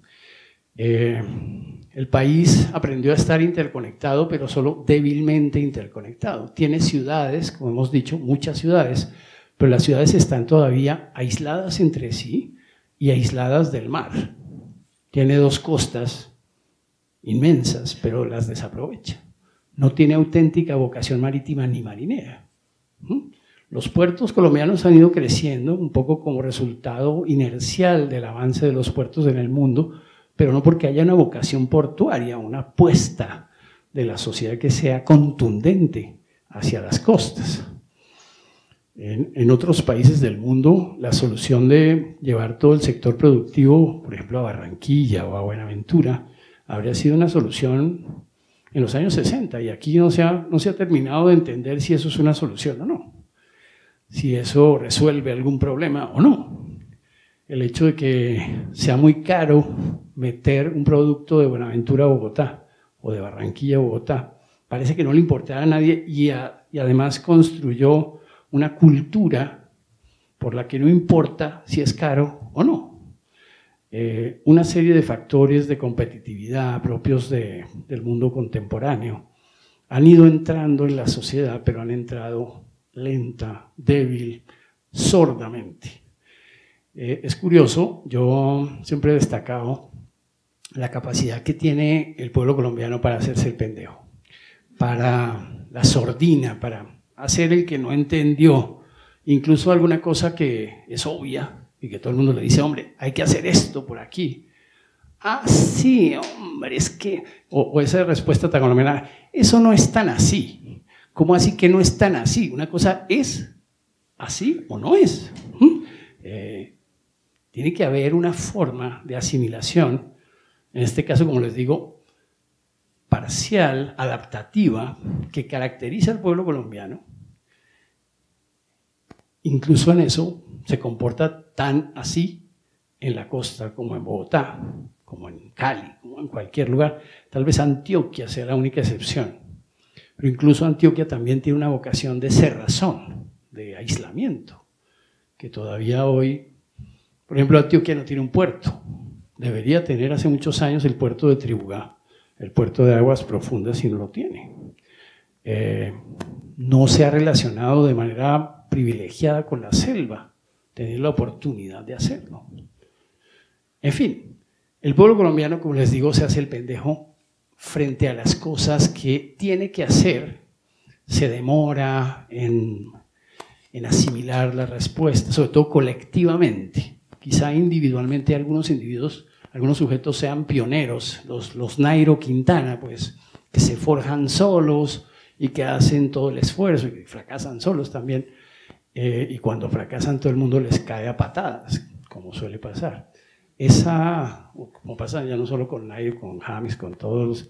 Eh, el país aprendió a estar interconectado, pero solo débilmente interconectado. Tiene ciudades, como hemos dicho, muchas ciudades, pero las ciudades están todavía aisladas entre sí y aisladas del mar. Tiene dos costas inmensas, pero las desaprovecha. No tiene auténtica vocación marítima ni marinera. Los puertos colombianos han ido creciendo un poco como resultado inercial del avance de los puertos en el mundo, pero no porque haya una vocación portuaria, una apuesta de la sociedad que sea contundente hacia las costas. En, otros países del mundo, la solución de llevar todo el sector productivo, por ejemplo, a Barranquilla o a Buenaventura, habría sido una solución en los años 60 y aquí no se, ha, no se ha terminado de entender si eso es una solución o no, si eso resuelve algún problema o no. El hecho de que sea muy caro meter un producto de Buenaventura a Bogotá o de Barranquilla a Bogotá, parece que no le importaba a nadie y, y además construyó una cultura por la que no importa si es caro o no. Eh, una serie de factores de competitividad propios del mundo contemporáneo han ido entrando en la sociedad, pero han entrado lenta, débil, sordamente. Eh, es curioso, yo siempre he destacado la capacidad que tiene el pueblo colombiano para hacerse el pendejo, para la sordina, para hacer el que no entendió, incluso alguna cosa que es obvia, y que todo el mundo le dice, hombre, hay que hacer esto por aquí. Ah, sí, hombre, es que, o, esa respuesta tan colombiana, eso no es tan así. ¿Cómo así que no es tan así? Una cosa es así o no es. ¿Mm? Eh, tiene que haber una forma de asimilación, en este caso, como les digo, parcial, adaptativa, que caracteriza al pueblo colombiano. Incluso en eso se comporta tan así en la costa como en Bogotá, como en Cali, como en cualquier lugar. Tal vez Antioquia sea la única excepción. Pero incluso Antioquia también tiene una vocación de cerrazón, de aislamiento, que todavía hoy, por ejemplo, Antioquia no tiene un puerto. Debería tener hace muchos años el puerto de Tribugá, el puerto de aguas profundas, y no lo tiene. Eh, no se ha relacionado de manera privilegiada con la selva, tener la oportunidad de hacerlo. En fin, el pueblo colombiano, como les digo, se hace el pendejo frente a las cosas que tiene que hacer, se demora en, en asimilar la respuesta, sobre todo colectivamente. Quizá individualmente algunos individuos, algunos sujetos sean pioneros, los, los Nairo Quintana, pues, que se forjan solos y que hacen todo el esfuerzo y fracasan solos también. Eh, y cuando fracasan todo el mundo les cae a patadas, como suele pasar. Esa, como pasa ya no solo con Nairo, con James, con todos los,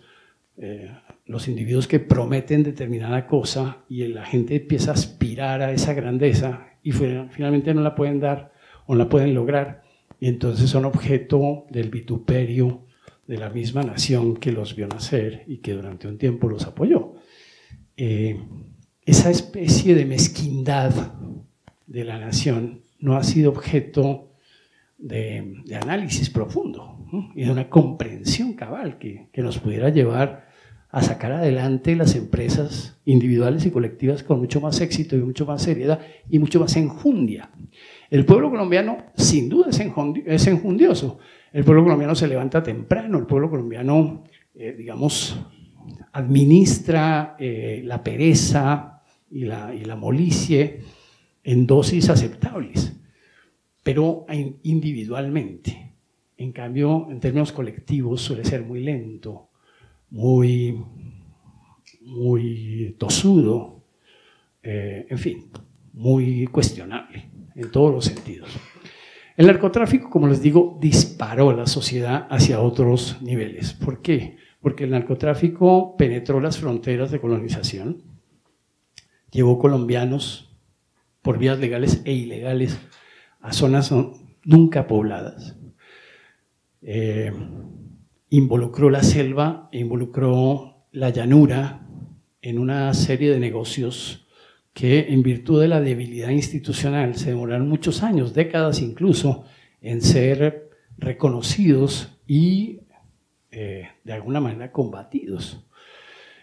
eh, los individuos que prometen determinada cosa y la gente empieza a aspirar a esa grandeza y finalmente no la pueden dar o no la pueden lograr y entonces son objeto del vituperio de la misma nación que los vio nacer y que durante un tiempo los apoyó. Eh, esa especie de mezquindad de la nación no ha sido objeto de, análisis profundo y de una comprensión cabal que, que nos pudiera llevar a sacar adelante las empresas individuales y colectivas con mucho más éxito y mucho más seriedad y mucho más enjundia. El pueblo colombiano sin duda es enjundioso. El pueblo colombiano se levanta temprano, el pueblo colombiano, eh, digamos, administra eh, la pereza y la, y la molicie en dosis aceptables, pero individualmente. En cambio, en términos colectivos suele ser muy lento, muy, muy tosudo, eh, en fin, muy cuestionable en todos los sentidos. El narcotráfico, como les digo, disparó la sociedad hacia otros niveles. ¿Por qué? Porque el narcotráfico penetró las fronteras de colonización, llevó colombianos por vías legales e ilegales a zonas nunca pobladas. Eh, involucró la selva involucró la llanura en una serie de negocios que en virtud de la debilidad institucional se demoraron muchos años, décadas incluso, en ser reconocidos y eh, de alguna manera combatidos.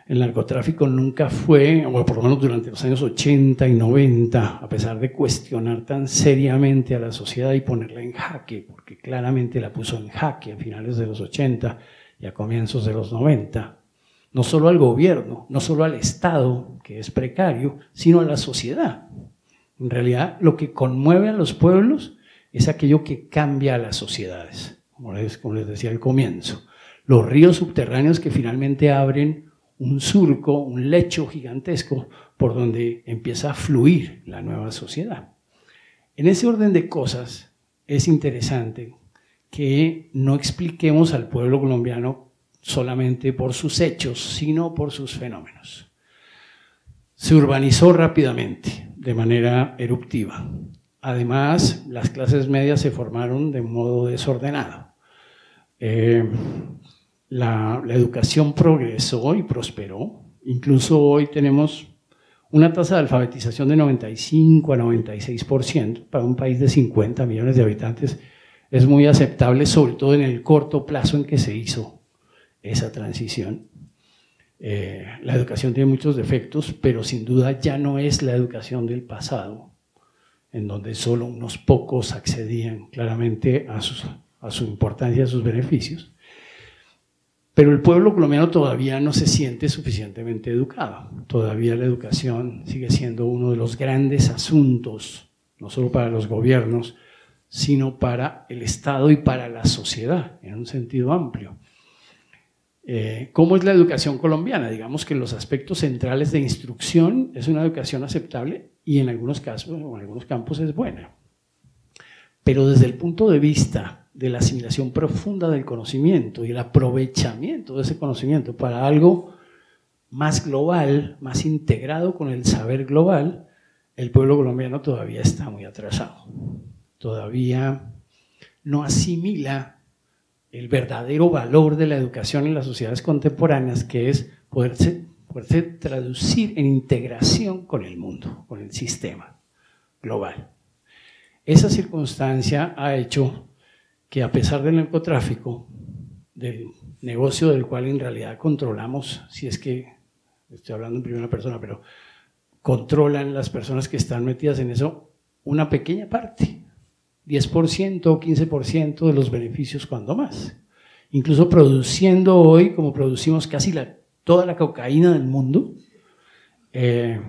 El narcotráfico nunca fue, o por lo menos durante los años 80 y 90, a pesar de cuestionar tan seriamente a la sociedad y ponerla en jaque, porque claramente la puso en jaque a finales de los 80 y a comienzos de los 90, no solo al gobierno, no solo al Estado, que es precario, sino a la sociedad. En realidad, lo que conmueve a los pueblos es aquello que cambia a las sociedades, como les, como les decía al comienzo los ríos subterráneos que finalmente abren un surco, un lecho gigantesco por donde empieza a fluir la nueva sociedad. En ese orden de cosas es interesante que no expliquemos al pueblo colombiano solamente por sus hechos, sino por sus fenómenos. Se urbanizó rápidamente, de manera eruptiva. Además, las clases medias se formaron de modo desordenado. Eh, la, educación progresó y prosperó. Incluso hoy tenemos una tasa de alfabetización de 95 a 96% para un país de 50 millones de habitantes. Es muy aceptable, sobre todo en el corto plazo en que se hizo esa transición. Eh, la educación tiene muchos defectos, pero sin duda ya no es la educación del pasado, en donde solo unos pocos accedían claramente a, a su importancia, a sus beneficios. Pero el pueblo colombiano todavía no se siente suficientemente educado. Todavía la educación sigue siendo uno de los grandes asuntos, no solo para los gobiernos, sino para el Estado y para la sociedad, en un sentido amplio. Eh, ¿Cómo es la educación colombiana? Digamos que los aspectos centrales de instrucción es una educación aceptable y en algunos casos en algunos campos es buena. Pero desde el punto de vista de la asimilación profunda del conocimiento y el aprovechamiento de ese conocimiento para algo más global, más integrado con el saber global, el pueblo colombiano todavía está muy atrasado. Todavía no asimila el verdadero valor de la educación en las sociedades contemporáneas, que es poderse, poderse traducir en integración con el mundo, con el sistema global. Esa circunstancia ha hecho que a pesar del narcotráfico, del negocio del cual en realidad controlamos, si es que estoy hablando en primera persona, pero controlan las personas que están metidas en eso una pequeña parte, 10% o 15% de los beneficios cuando más. Incluso produciendo hoy, como producimos casi toda la cocaína del mundo, eh,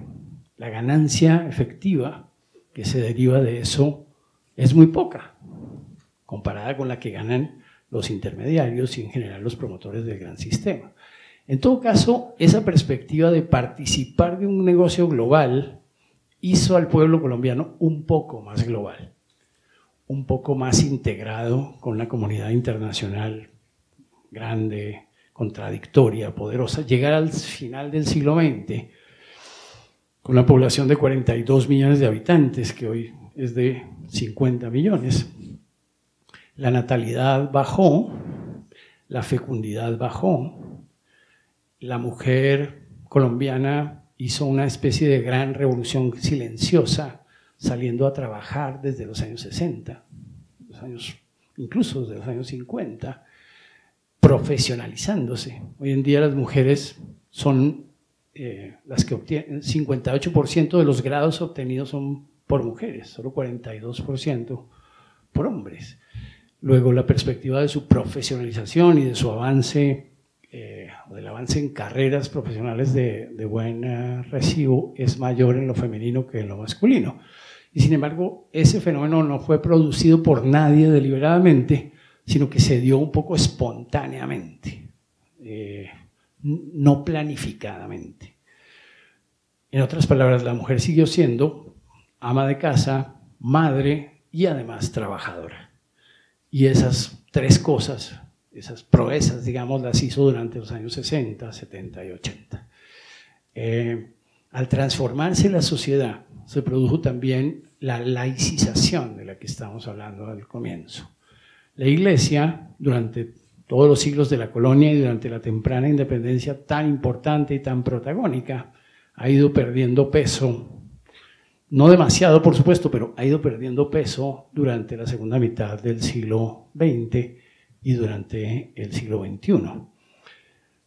la ganancia efectiva que se deriva de eso es muy poca, comparada con la que ganan los intermediarios y en general los promotores del gran sistema. En todo caso, esa perspectiva de participar de un negocio global hizo al pueblo colombiano un poco más global, un poco más integrado con la comunidad internacional grande, contradictoria, poderosa. Llegar al final del siglo XX con una población de 42 millones de habitantes, que hoy es de 50 millones. La natalidad bajó, la fecundidad bajó, la mujer colombiana hizo una especie de gran revolución silenciosa, saliendo a trabajar desde los años 60, los años, incluso desde los años 50, profesionalizándose. Hoy en día las mujeres son eh, las que obtienen, 58% de los grados obtenidos son por mujeres, solo 42% por hombres. Luego la perspectiva de su profesionalización y de su avance, eh, del avance en carreras profesionales de, de buen recibo es mayor en lo femenino que en lo masculino. Y sin embargo, ese fenómeno no fue producido por nadie deliberadamente, sino que se dio un poco espontáneamente, eh, no planificadamente. En otras palabras, la mujer siguió siendo ama de casa, madre y además trabajadora. Y esas tres cosas, esas proezas, digamos, las hizo durante los años 60, 70 y 80. Eh, al transformarse la sociedad, se produjo también la laicización de la que estamos hablando al comienzo. La Iglesia, durante todos los siglos de la colonia y durante la temprana independencia tan importante y tan protagónica, ha ido perdiendo peso no demasiado, por supuesto, pero ha ido perdiendo peso durante la segunda mitad del siglo XX y durante el siglo XXI.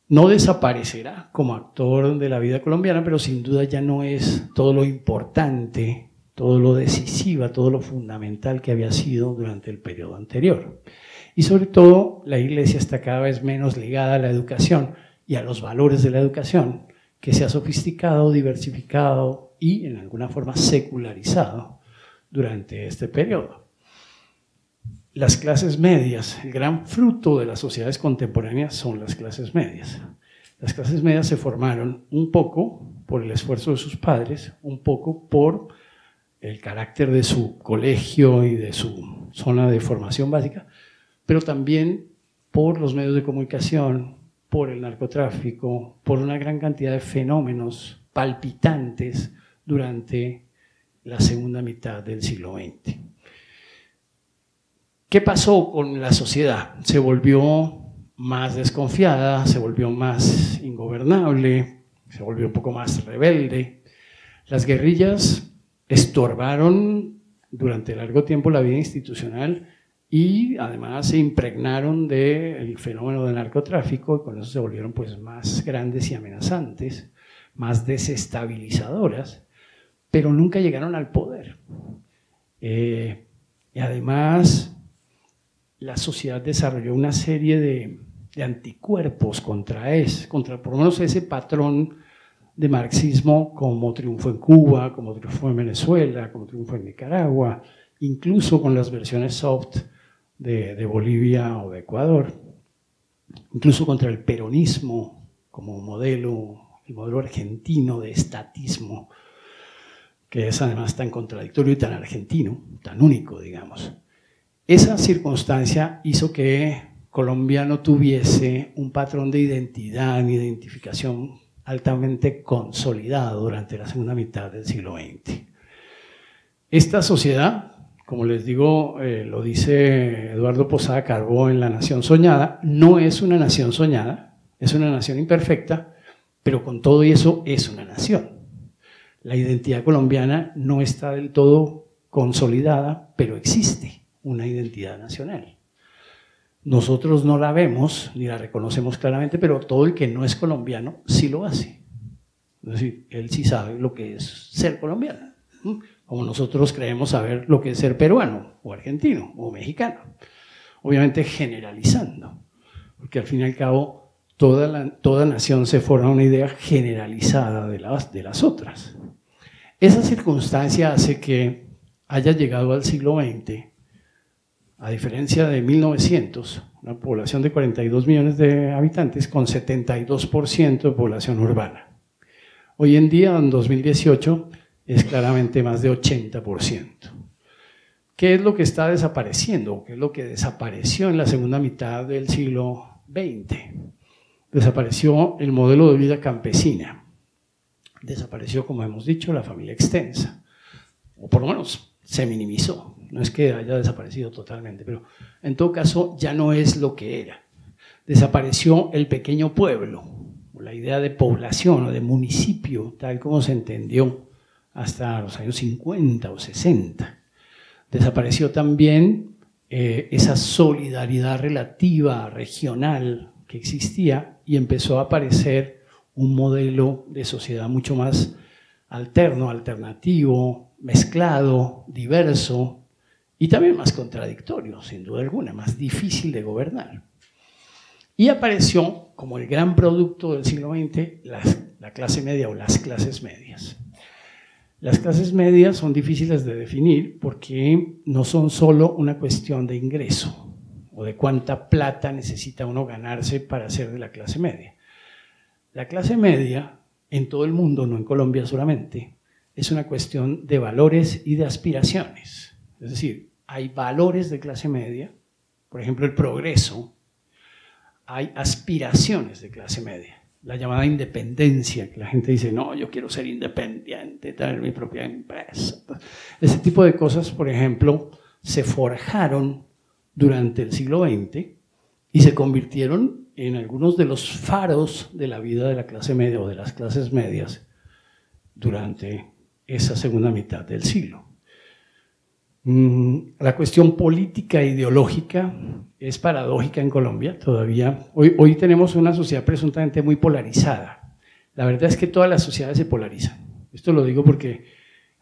No desaparecerá como actor de la vida colombiana, pero sin duda ya no es todo lo importante, todo lo decisiva, todo lo fundamental que había sido durante el periodo anterior. Y sobre todo, la Iglesia está cada vez menos ligada a la educación y a los valores de la educación, que se ha sofisticado, diversificado y en alguna forma secularizado durante este periodo. Las clases medias, el gran fruto de las sociedades contemporáneas son las clases medias. Las clases medias se formaron un poco por el esfuerzo de sus padres, un poco por el carácter de su colegio y de su zona de formación básica, pero también por los medios de comunicación, por el narcotráfico, por una gran cantidad de fenómenos palpitantes durante la segunda mitad del siglo XX. ¿Qué pasó con la sociedad? Se volvió más desconfiada, se volvió más ingobernable, se volvió un poco más rebelde. Las guerrillas estorbaron durante largo tiempo la vida institucional y además se impregnaron del fenómeno del narcotráfico y con eso se volvieron pues más grandes y amenazantes, más desestabilizadoras pero nunca llegaron al poder. Eh, y además, la sociedad desarrolló una serie de, anticuerpos contra, ese, contra por lo menos ese patrón de marxismo como triunfo en Cuba, como triunfo en Venezuela, como triunfo en Nicaragua, incluso con las versiones soft de, de Bolivia o de Ecuador, incluso contra el peronismo como modelo, el modelo argentino de estatismo que es además tan contradictorio y tan argentino, tan único, digamos. Esa circunstancia hizo que Colombia no tuviese un patrón de identidad ni identificación altamente consolidado durante la segunda mitad del siglo XX. Esta sociedad, como les digo, eh, lo dice Eduardo Posada Carbó en La Nación Soñada, no es una nación soñada, es una nación imperfecta, pero con todo eso es una nación. La identidad colombiana no está del todo consolidada, pero existe una identidad nacional. Nosotros no la vemos ni la reconocemos claramente, pero todo el que no es colombiano sí lo hace. Es decir, él sí sabe lo que es ser colombiano, como nosotros creemos saber lo que es ser peruano, o argentino, o mexicano. Obviamente generalizando, porque al fin y al cabo toda, toda nación se forma una idea generalizada de las, de las otras. Esa circunstancia hace que haya llegado al siglo XX, a diferencia de 1900, una población de 42 millones de habitantes con 72% de población urbana. Hoy en día, en 2018, es claramente más de 80%. ¿Qué es lo que está desapareciendo? ¿Qué es lo que desapareció en la segunda mitad del siglo XX? Desapareció el modelo de vida campesina. Desapareció, como hemos dicho, la familia extensa. O por lo menos se minimizó. No es que haya desaparecido totalmente, pero en todo caso ya no es lo que era. Desapareció el pequeño pueblo, la idea de población o de municipio, tal como se entendió hasta los años 50 o 60. Desapareció también eh, esa solidaridad relativa regional que existía y empezó a aparecer un modelo de sociedad mucho más alterno, alternativo, mezclado, diverso y también más contradictorio, sin duda alguna, más difícil de gobernar. Y apareció como el gran producto del siglo XX la, clase media o las clases medias. Las clases medias son difíciles de definir porque no son solo una cuestión de ingreso o de cuánta plata necesita uno ganarse para ser de la clase media. La clase media, en todo el mundo, no en Colombia solamente, es una cuestión de valores y de aspiraciones. Es decir, hay valores de clase media, por ejemplo, el progreso, hay aspiraciones de clase media, la llamada independencia, que la gente dice, no, yo quiero ser independiente, tener mi propia empresa. Ese tipo de cosas, por ejemplo, se forjaron durante el siglo XX y se convirtieron en algunos de los faros de la vida de la clase media o de las clases medias durante esa segunda mitad del siglo. Mm, la cuestión política e ideológica es paradójica en Colombia todavía. Hoy, hoy tenemos una sociedad presuntamente muy polarizada. La verdad es que todas las sociedades se polarizan. Esto lo digo porque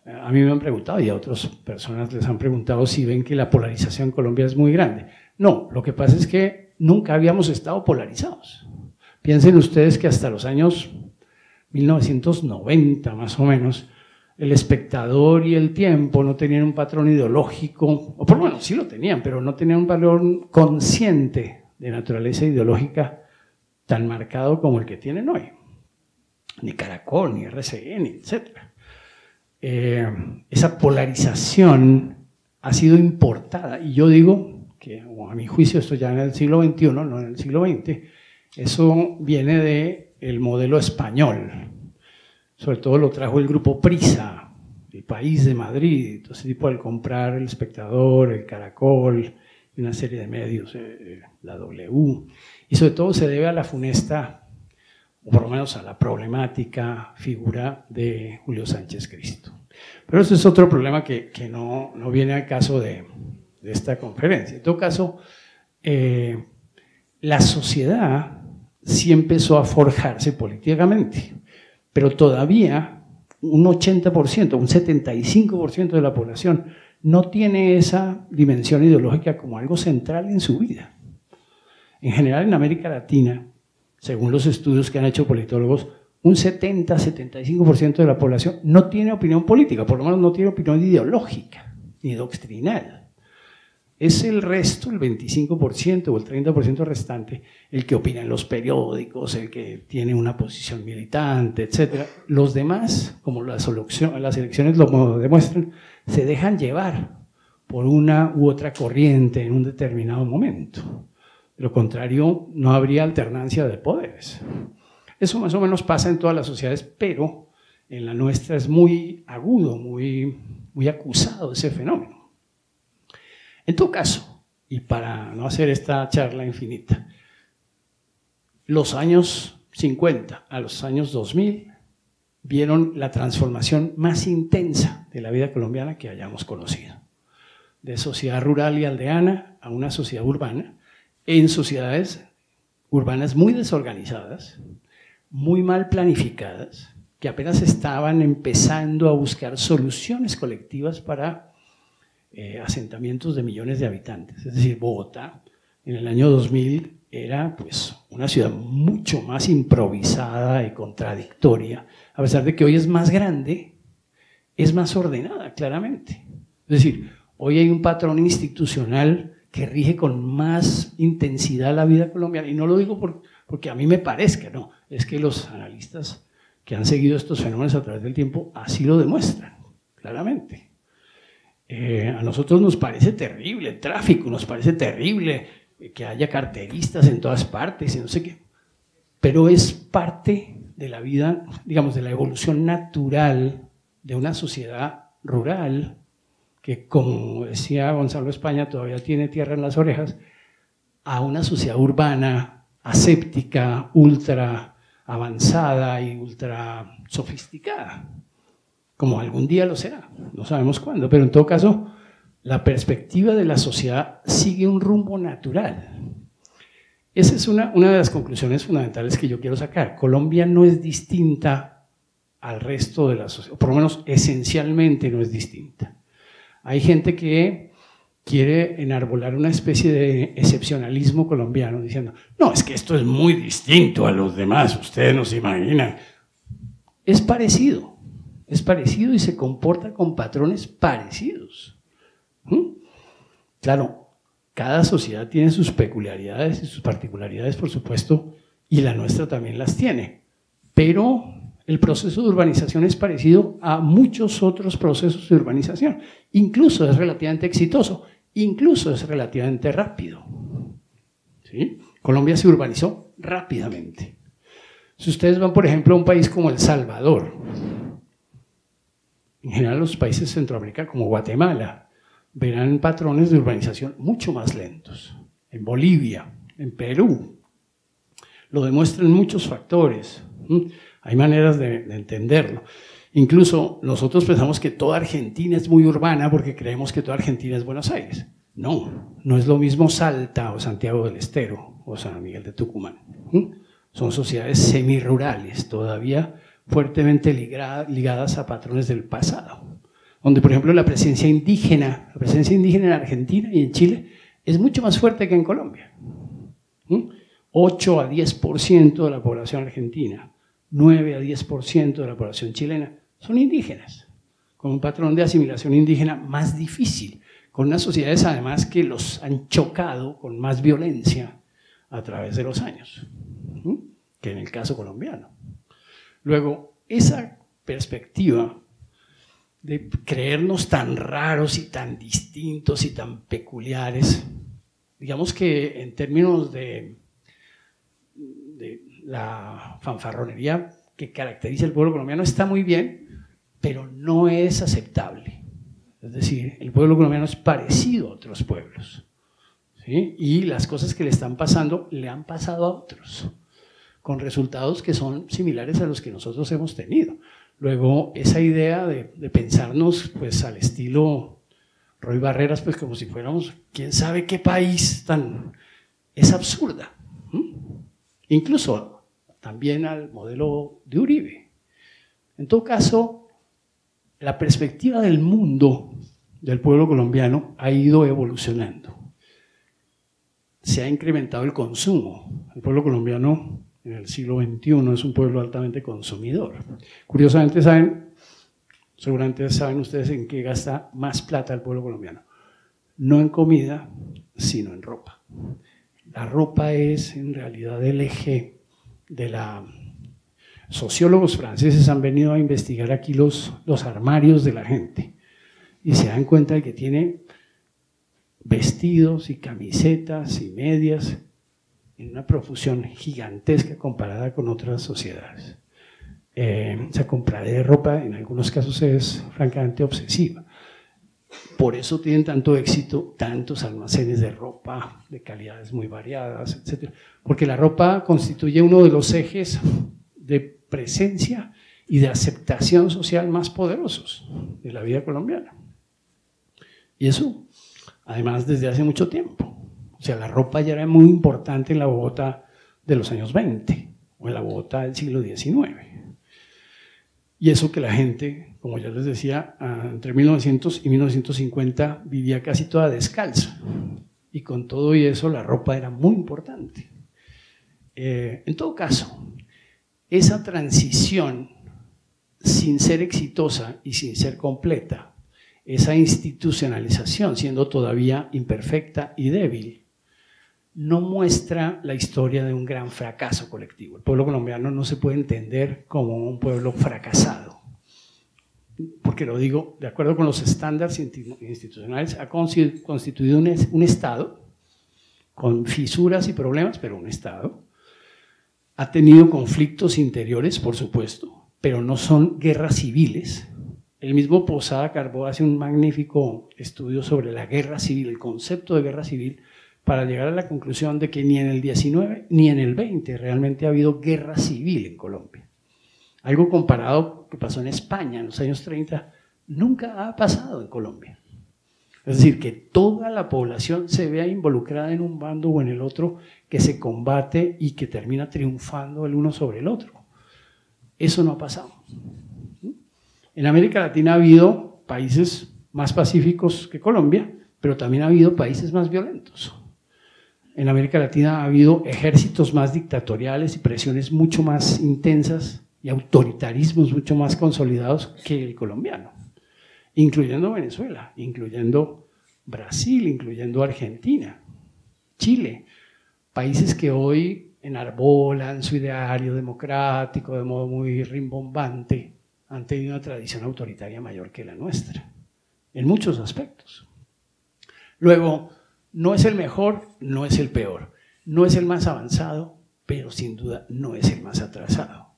eh, a mí me han preguntado y a otras personas les han preguntado si ven que la polarización en Colombia es muy grande. No, lo que pasa es que nunca habíamos estado polarizados. Piensen ustedes que hasta los años 1990 más o menos, el espectador y el tiempo no tenían un patrón ideológico, o por lo menos sí lo tenían, pero no tenían un valor consciente de naturaleza ideológica tan marcado como el que tienen hoy. Ni Caracol, ni RCN, etc. Eh, esa polarización ha sido importada, y yo digo que a mi juicio esto ya en el siglo XXI, no en el siglo XX, eso viene del el modelo español, sobre todo lo trajo el grupo Prisa, el país de Madrid, ese tipo al comprar el espectador, el caracol, una serie de medios, eh, eh, la W, y sobre todo se debe a la funesta, o por lo menos a la problemática figura de Julio Sánchez Cristo. Pero eso es otro problema que, que no, no, viene al caso de, de, esta conferencia. En todo caso, eh, la sociedad sí empezó a forjarse políticamente pero todavía un 80%, un 75% de la población no tiene esa dimensión ideológica como algo central en su vida. En general en América Latina, según los estudios que han hecho politólogos, un 70-75% de la población no tiene opinión política, por lo menos no tiene opinión ideológica ni doctrinal es el resto, el 25% o el 30% restante, el que opina en los periódicos, el que tiene una posición militante, etc. Los demás, como las, las elecciones lo demuestran, se dejan llevar por una u otra corriente en un determinado momento. De lo contrario, no habría alternancia de poderes. Eso más o menos pasa en todas las sociedades, pero en la nuestra es muy agudo, muy, muy acusado ese fenómeno. En tu caso, y para no hacer esta charla infinita, los años 50 a los años 2000 vieron la transformación más intensa de la vida colombiana que hayamos conocido. De sociedad rural y aldeana a una sociedad urbana, en sociedades urbanas muy desorganizadas, muy mal planificadas, que apenas estaban empezando a buscar soluciones colectivas para eh, asentamientos de millones de habitantes. Es decir, Bogotá en el año 2000 era pues una ciudad mucho más improvisada y contradictoria, a pesar de que hoy es más grande, es más ordenada, claramente. Es decir, hoy hay un patrón institucional que rige con más intensidad la vida colombiana, y no lo digo porque a mí me parezca, no, es que los analistas que han seguido estos fenómenos a través del tiempo así lo demuestran, claramente. Eh, a nosotros nos parece terrible el tráfico, nos parece terrible que haya carteristas en todas partes y no sé qué. Pero es parte de la vida, digamos, de la evolución natural de una sociedad rural que, como decía Gonzalo España, todavía tiene tierra en las orejas, a una sociedad urbana, aséptica, ultra avanzada y ultra sofisticada, como algún día lo será, no sabemos cuándo, pero en todo caso la perspectiva de la sociedad sigue un rumbo natural. Esa es una, una de las conclusiones fundamentales que yo quiero sacar. Colombia no es distinta al resto de la sociedad, por lo menos esencialmente no es distinta. Hay gente que quiere enarbolar una especie de excepcionalismo colombiano, diciendo, no, es que esto es muy distinto a los demás, ustedes no se imaginan. Es parecido, es parecido y se comporta con patrones parecidos. ¿Mm? Claro, cada sociedad tiene sus peculiaridades y sus particularidades, por supuesto, y la nuestra también las tiene. Pero el proceso de urbanización es parecido a muchos otros procesos de urbanización. Incluso es relativamente exitoso, incluso es relativamente rápido. ¿Sí? Colombia se urbanizó rápidamente. Si ustedes van, por ejemplo, a un país como El Salvador, en general los países centroamericanos como Guatemala, verán patrones de urbanización mucho más lentos. En Bolivia, en Perú, lo demuestran muchos factores. Hay maneras de, entenderlo. Incluso nosotros pensamos que toda Argentina es muy urbana porque creemos que toda Argentina es Buenos Aires. No, no es lo mismo Salta o Santiago del Estero o San Miguel de Tucumán. Son sociedades semirurales, todavía fuertemente ligadas a patrones del pasado donde por ejemplo la presencia indígena, la presencia indígena en Argentina y en Chile es mucho más fuerte que en Colombia. 8 a 10% de la población argentina, 9 a 10% de la población chilena son indígenas, con un patrón de asimilación indígena más difícil, con unas sociedades además que los han chocado con más violencia a través de los años, que en el caso colombiano. Luego, esa perspectiva de creernos tan raros y tan distintos y tan peculiares. Digamos que en términos de, la fanfarronería que caracteriza el pueblo colombiano está muy bien, pero no es aceptable. Es decir, el pueblo colombiano es parecido a otros pueblos. Y las cosas que le están pasando le han pasado a otros, con resultados que son similares a los que nosotros hemos tenido. Luego, esa idea de, pensarnos pues al estilo Roy Barreras, pues como si fuéramos quién sabe qué país tan... es absurda. Incluso también al modelo de Uribe. En todo caso, la perspectiva del mundo del pueblo colombiano ha ido evolucionando. Se ha incrementado el consumo. El pueblo colombiano en el siglo XXI es un pueblo altamente consumidor. Curiosamente, saben, seguramente saben ustedes en qué gasta más plata el pueblo colombiano. No en comida, sino en ropa. La ropa es en realidad el eje de la... Sociólogos franceses han venido a investigar aquí los, los armarios de la gente y se dan cuenta de que tiene vestidos y camisetas y medias en una profusión gigantesca comparada con otras sociedades. Eh, esa compra de ropa en algunos casos es francamente obsesiva. Por eso tienen tanto éxito tantos almacenes de ropa de calidades muy variadas, etc. Porque la ropa constituye uno de los ejes de presencia y de aceptación social más poderosos de la vida colombiana. Y eso, además, desde hace mucho tiempo. O sea, la ropa ya era muy importante en la Bogotá de los años 20 o en la Bogotá del siglo XIX. Y eso que la gente, como ya les decía, entre 1900 y 1950 vivía casi toda descalza. Y con todo y eso la ropa era muy importante. Eh, en todo caso, esa transición, sin ser exitosa y sin ser completa, esa institucionalización, siendo todavía imperfecta y débil, no muestra la historia de un gran fracaso colectivo. El pueblo colombiano no se puede entender como un pueblo fracasado, porque lo digo de acuerdo con los estándares institucionales, ha constituido un, Estado con fisuras y problemas, pero un Estado. Ha tenido conflictos interiores, por supuesto, pero no son guerras civiles. El mismo Posada Carbó hace un magnífico estudio sobre la guerra civil, el concepto de guerra civil, para llegar a la conclusión de que ni en el 19 ni en el 20 realmente ha habido guerra civil en Colombia. Algo comparado que pasó en España en los años 30, nunca ha pasado en Colombia. Es decir, que toda la población se vea involucrada en un bando o en el otro, que se combate y que termina triunfando el uno sobre el otro. Eso no ha pasado. En América Latina ha habido países más pacíficos que Colombia, pero también ha habido países más violentos en América Latina ha habido ejércitos más dictatoriales y presiones mucho más intensas y autoritarismos mucho más consolidados que el colombiano, incluyendo Venezuela, incluyendo Brasil, incluyendo Argentina, Chile, países que hoy enarbolan su ideario democrático de modo muy rimbombante, han tenido una tradición autoritaria mayor que la nuestra, en muchos aspectos. Luego, no es el mejor, no es el peor. No es el más avanzado, pero sin duda no es el más atrasado.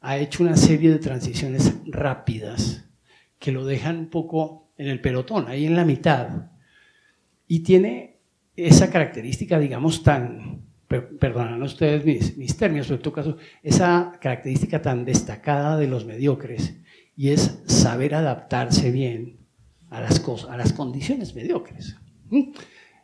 Ha hecho una serie de transiciones rápidas que lo dejan un poco en el pelotón, ahí en la mitad. Y tiene esa característica, digamos, tan, perdonan ustedes mis, mis términos, pero en todo caso, esa característica tan destacada de los mediocres, y es saber adaptarse bien a las, cosas, a las condiciones mediocres. ¿Mm?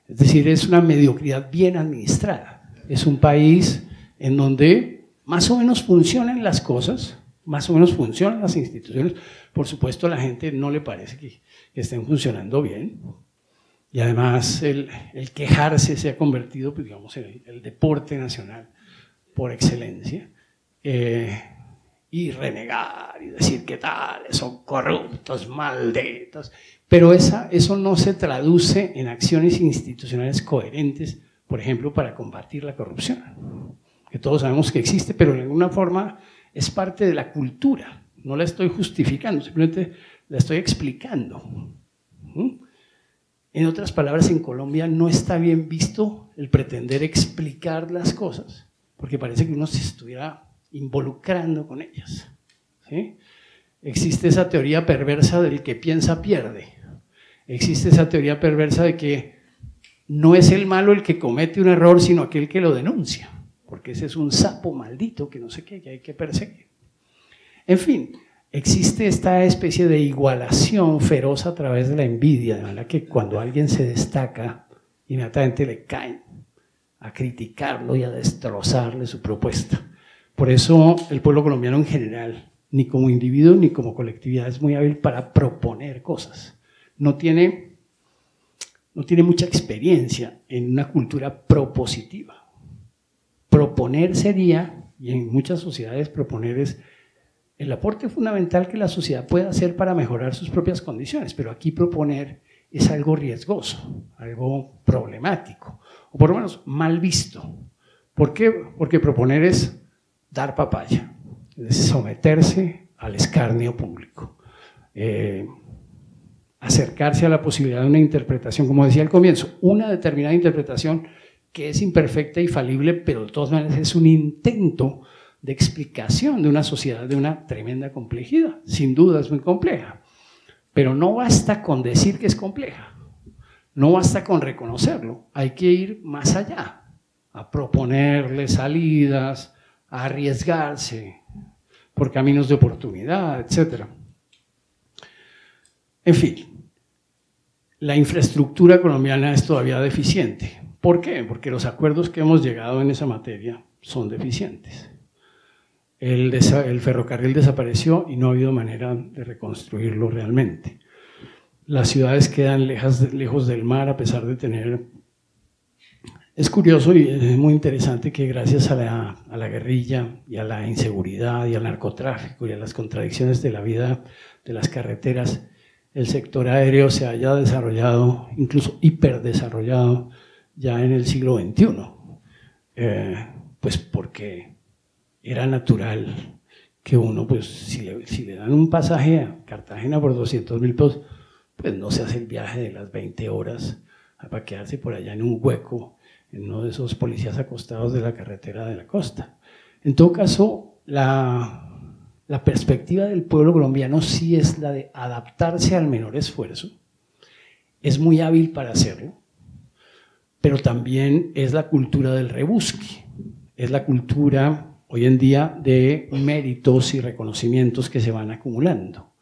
Es decir, es una mediocridad bien administrada. Es un país en donde más o menos funcionan las cosas, más o menos funcionan las instituciones. Por supuesto, a la gente no le parece que, estén funcionando bien. Y además el, quejarse se ha convertido, pues, digamos, en el, deporte nacional por excelencia. Eh, y renegar y decir que tal, son corruptos, malditos. Pero esa, eso no se traduce en acciones institucionales coherentes, por ejemplo, para combatir la corrupción, que todos sabemos que existe, pero de alguna forma es parte de la cultura. No la estoy justificando, simplemente la estoy explicando. ¿Mm? En otras palabras, en Colombia no está bien visto el pretender explicar las cosas, porque parece que uno se estuviera involucrando con ellas. Existe esa teoría perversa del que piensa pierde existe esa teoría perversa de que no es el malo el que comete un error, sino aquel que lo denuncia, porque ese es un sapo maldito que no sé qué, que hay que perseguir. En fin, existe esta especie de igualación feroz a través de la envidia, de manera que cuando alguien se destaca, inmediatamente le caen a criticarlo y a destrozarle su propuesta. Por eso el pueblo colombiano en general, ni como individuo ni como colectividad, es muy hábil para proponer cosas no tiene, no tiene mucha experiencia en una cultura propositiva. Proponer sería, y en muchas sociedades proponer es el aporte fundamental que la sociedad puede hacer para mejorar sus propias condiciones, pero aquí proponer es algo riesgoso, algo problemático, o por lo menos mal visto. ¿Por qué? Porque proponer es dar papaya, someterse al escarnio público. Eh, acercarse a la posibilidad de una interpretación, como decía al comienzo, una determinada interpretación que es imperfecta y falible, pero de todas maneras es un intento de explicación de una sociedad de una tremenda complejidad. Sin duda es muy compleja, pero no basta con decir que es compleja, no basta con reconocerlo, hay que ir más allá, a proponerle salidas, arriesgarse por caminos de oportunidad, etc. En fin, la infraestructura colombiana es todavía deficiente. ¿Por qué? Porque los acuerdos que hemos llegado en esa materia son deficientes. el, ferrocarril desapareció y no ha habido manera de reconstruirlo realmente. Las ciudades quedan lejos del mar a pesar de tener... Es curioso y es muy interesante que gracias a la, a la guerrilla y a la inseguridad y al narcotráfico y a las contradicciones de la vida de las carreteras, el sector aéreo se haya desarrollado, incluso hiperdesarrollado, ya en el siglo XXI. Eh, pues porque era natural que uno, pues si le, dan un pasaje a Cartagena por 200 mil pesos, pues no se hace el viaje de las 20 horas para quedarse por allá en un hueco, en uno de esos policías acostados de la carretera de la costa. En todo caso, la, perspectiva del pueblo colombiano sí es la de adaptarse al menor esfuerzo. Es muy hábil para hacerlo, pero también es la cultura del rebusque, es la cultura hoy en día de méritos y reconocimientos que se van acumulando.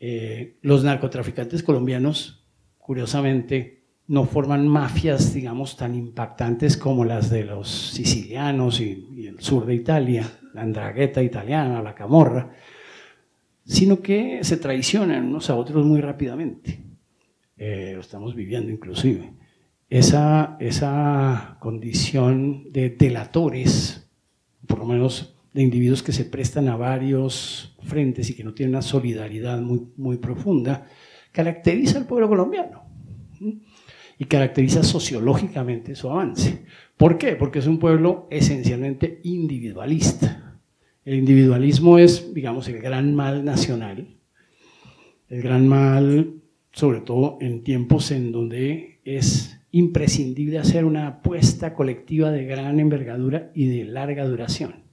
Eh, los narcotraficantes colombianos, curiosamente, no forman mafias, digamos, tan impactantes como las de los sicilianos y, el sur de Italia, la andragueta italiana, la camorra, sino que se traicionan unos a otros muy rápidamente. Eh, lo estamos viviendo inclusive. Esa, esa condición de delatores, por lo menos de individuos que se prestan a varios frentes y que no tienen una solidaridad muy, muy profunda, caracteriza al pueblo colombiano y caracteriza sociológicamente su avance. ¿Por qué? Porque es un pueblo esencialmente individualista. El individualismo es, digamos, el gran mal nacional, el gran mal, sobre todo en tiempos en donde es imprescindible hacer una apuesta colectiva de gran envergadura y de larga duración.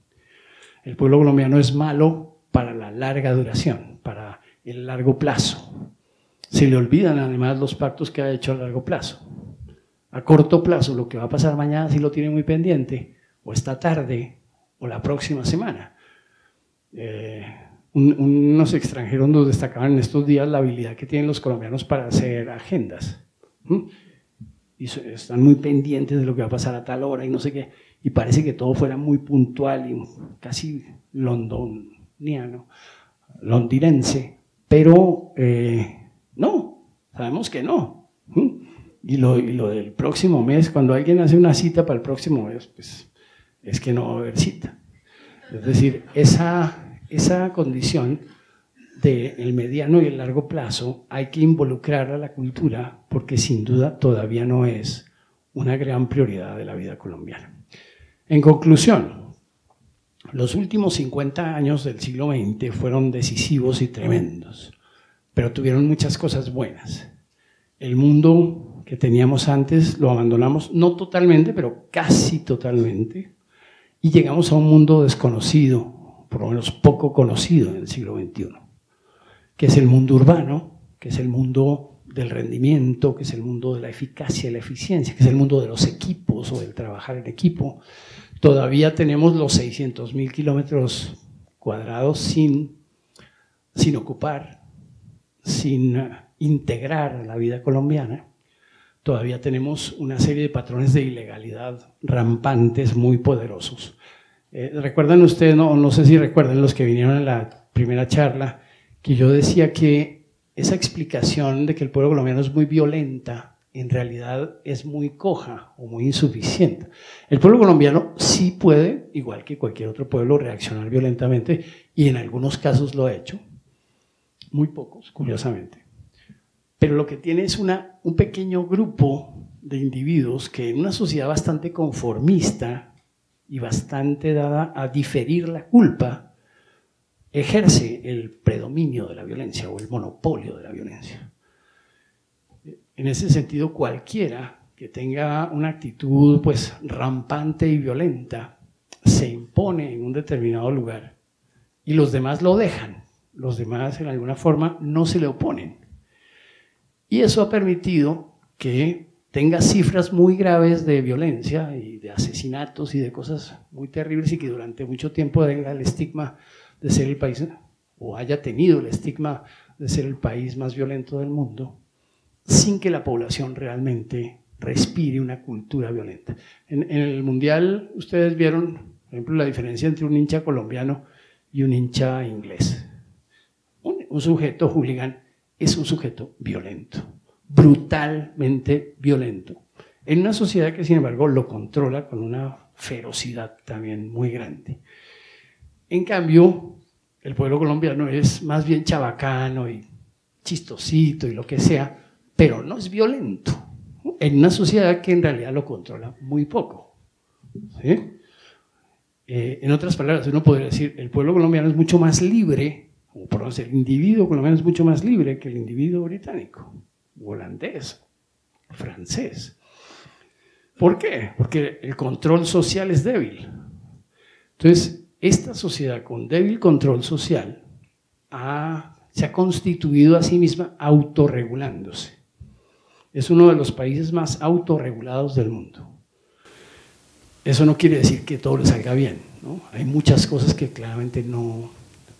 El pueblo colombiano es malo para la larga duración, para el largo plazo. Se le olvidan además los pactos que ha hecho a largo plazo. A corto plazo, lo que va a pasar mañana si lo tiene muy pendiente, o esta tarde, o la próxima semana. Eh, unos extranjeros nos destacaban en estos días la habilidad que tienen los colombianos para hacer agendas. Y están muy pendientes de lo que va a pasar a tal hora y no sé qué y parece que todo fuera muy puntual y casi londoniano, londinense, pero eh, no, sabemos que no. Y lo, y lo, del próximo mes, cuando alguien hace una cita para el próximo mes, pues es que no va a haber cita. Es decir, esa, esa condición del mediano y el largo plazo hay que involucrar a la cultura porque sin duda todavía no es una gran prioridad de la vida colombiana. En conclusión, los últimos 50 años del siglo XX fueron decisivos y tremendos, pero tuvieron muchas cosas buenas. El mundo que teníamos antes lo abandonamos, no totalmente, pero casi totalmente, y llegamos a un mundo desconocido, por lo menos poco conocido en el siglo XXI, que es el mundo urbano, que es el mundo del rendimiento, que es el mundo de la eficacia y la eficiencia, que es el mundo de los equipos o del trabajar en equipo, Todavía tenemos los 600.000 kilómetros cuadrados sin, sin ocupar, sin eh, integrar la vida colombiana. Todavía tenemos una serie de patrones de ilegalidad rampantes muy poderosos. Eh, ¿Recuerdan ustedes, no, no sé si recuerdan los que vinieron a la primera charla, que yo decía que esa explicación de que el pueblo colombiano es muy violenta en realidad es muy coja o muy insuficiente. El pueblo colombiano sí puede, igual que cualquier otro pueblo, reaccionar violentamente y en algunos casos lo ha hecho, muy pocos, curiosamente. Pero lo que tiene es una, un pequeño grupo de individuos que en una sociedad bastante conformista y bastante dada a diferir la culpa, ejerce el predominio de la violencia o el monopolio de la violencia. En ese sentido, cualquiera que tenga una actitud pues rampante y violenta se impone en un determinado lugar y los demás lo dejan, los demás en alguna forma no se le oponen. Y eso ha permitido que tenga cifras muy graves de violencia y de asesinatos y de cosas muy terribles y que durante mucho tiempo tenga el estigma de ser el país o haya tenido el estigma de ser el país más violento del mundo sin que la población realmente respire una cultura violenta. En, el Mundial ustedes vieron Por ejemplo, la diferencia entre un hincha colombiano y un hincha inglés. Un, sujeto hooligan es un sujeto violento, brutalmente violento, en una sociedad que sin embargo lo controla con una ferocidad también muy grande. En cambio, el pueblo colombiano es más bien chabacano y chistosito y lo que sea, pero no es violento, en una sociedad que en realidad lo controla muy poco. Eh, en otras palabras, uno podría decir, el pueblo colombiano es mucho más libre, o por lo el individuo colombiano es mucho más libre que el individuo británico, holandés, francés. ¿Por qué? Porque el control social es débil. Entonces, esta sociedad con débil control social se ha constituido a sí misma autorregulándose. Es uno de los países más autorregulados del mundo. Eso no quiere decir que todo le salga bien. Hay muchas cosas que claramente no,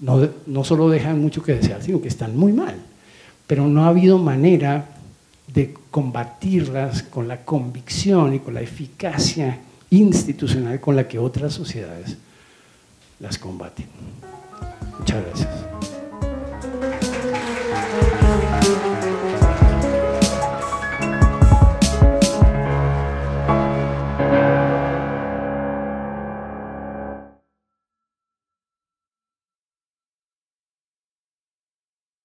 no, no solo dejan mucho que desear, sino que están muy mal. Pero no ha habido manera de combatirlas con la convicción y con la eficacia institucional con la que otras sociedades las combaten. Muchas gracias.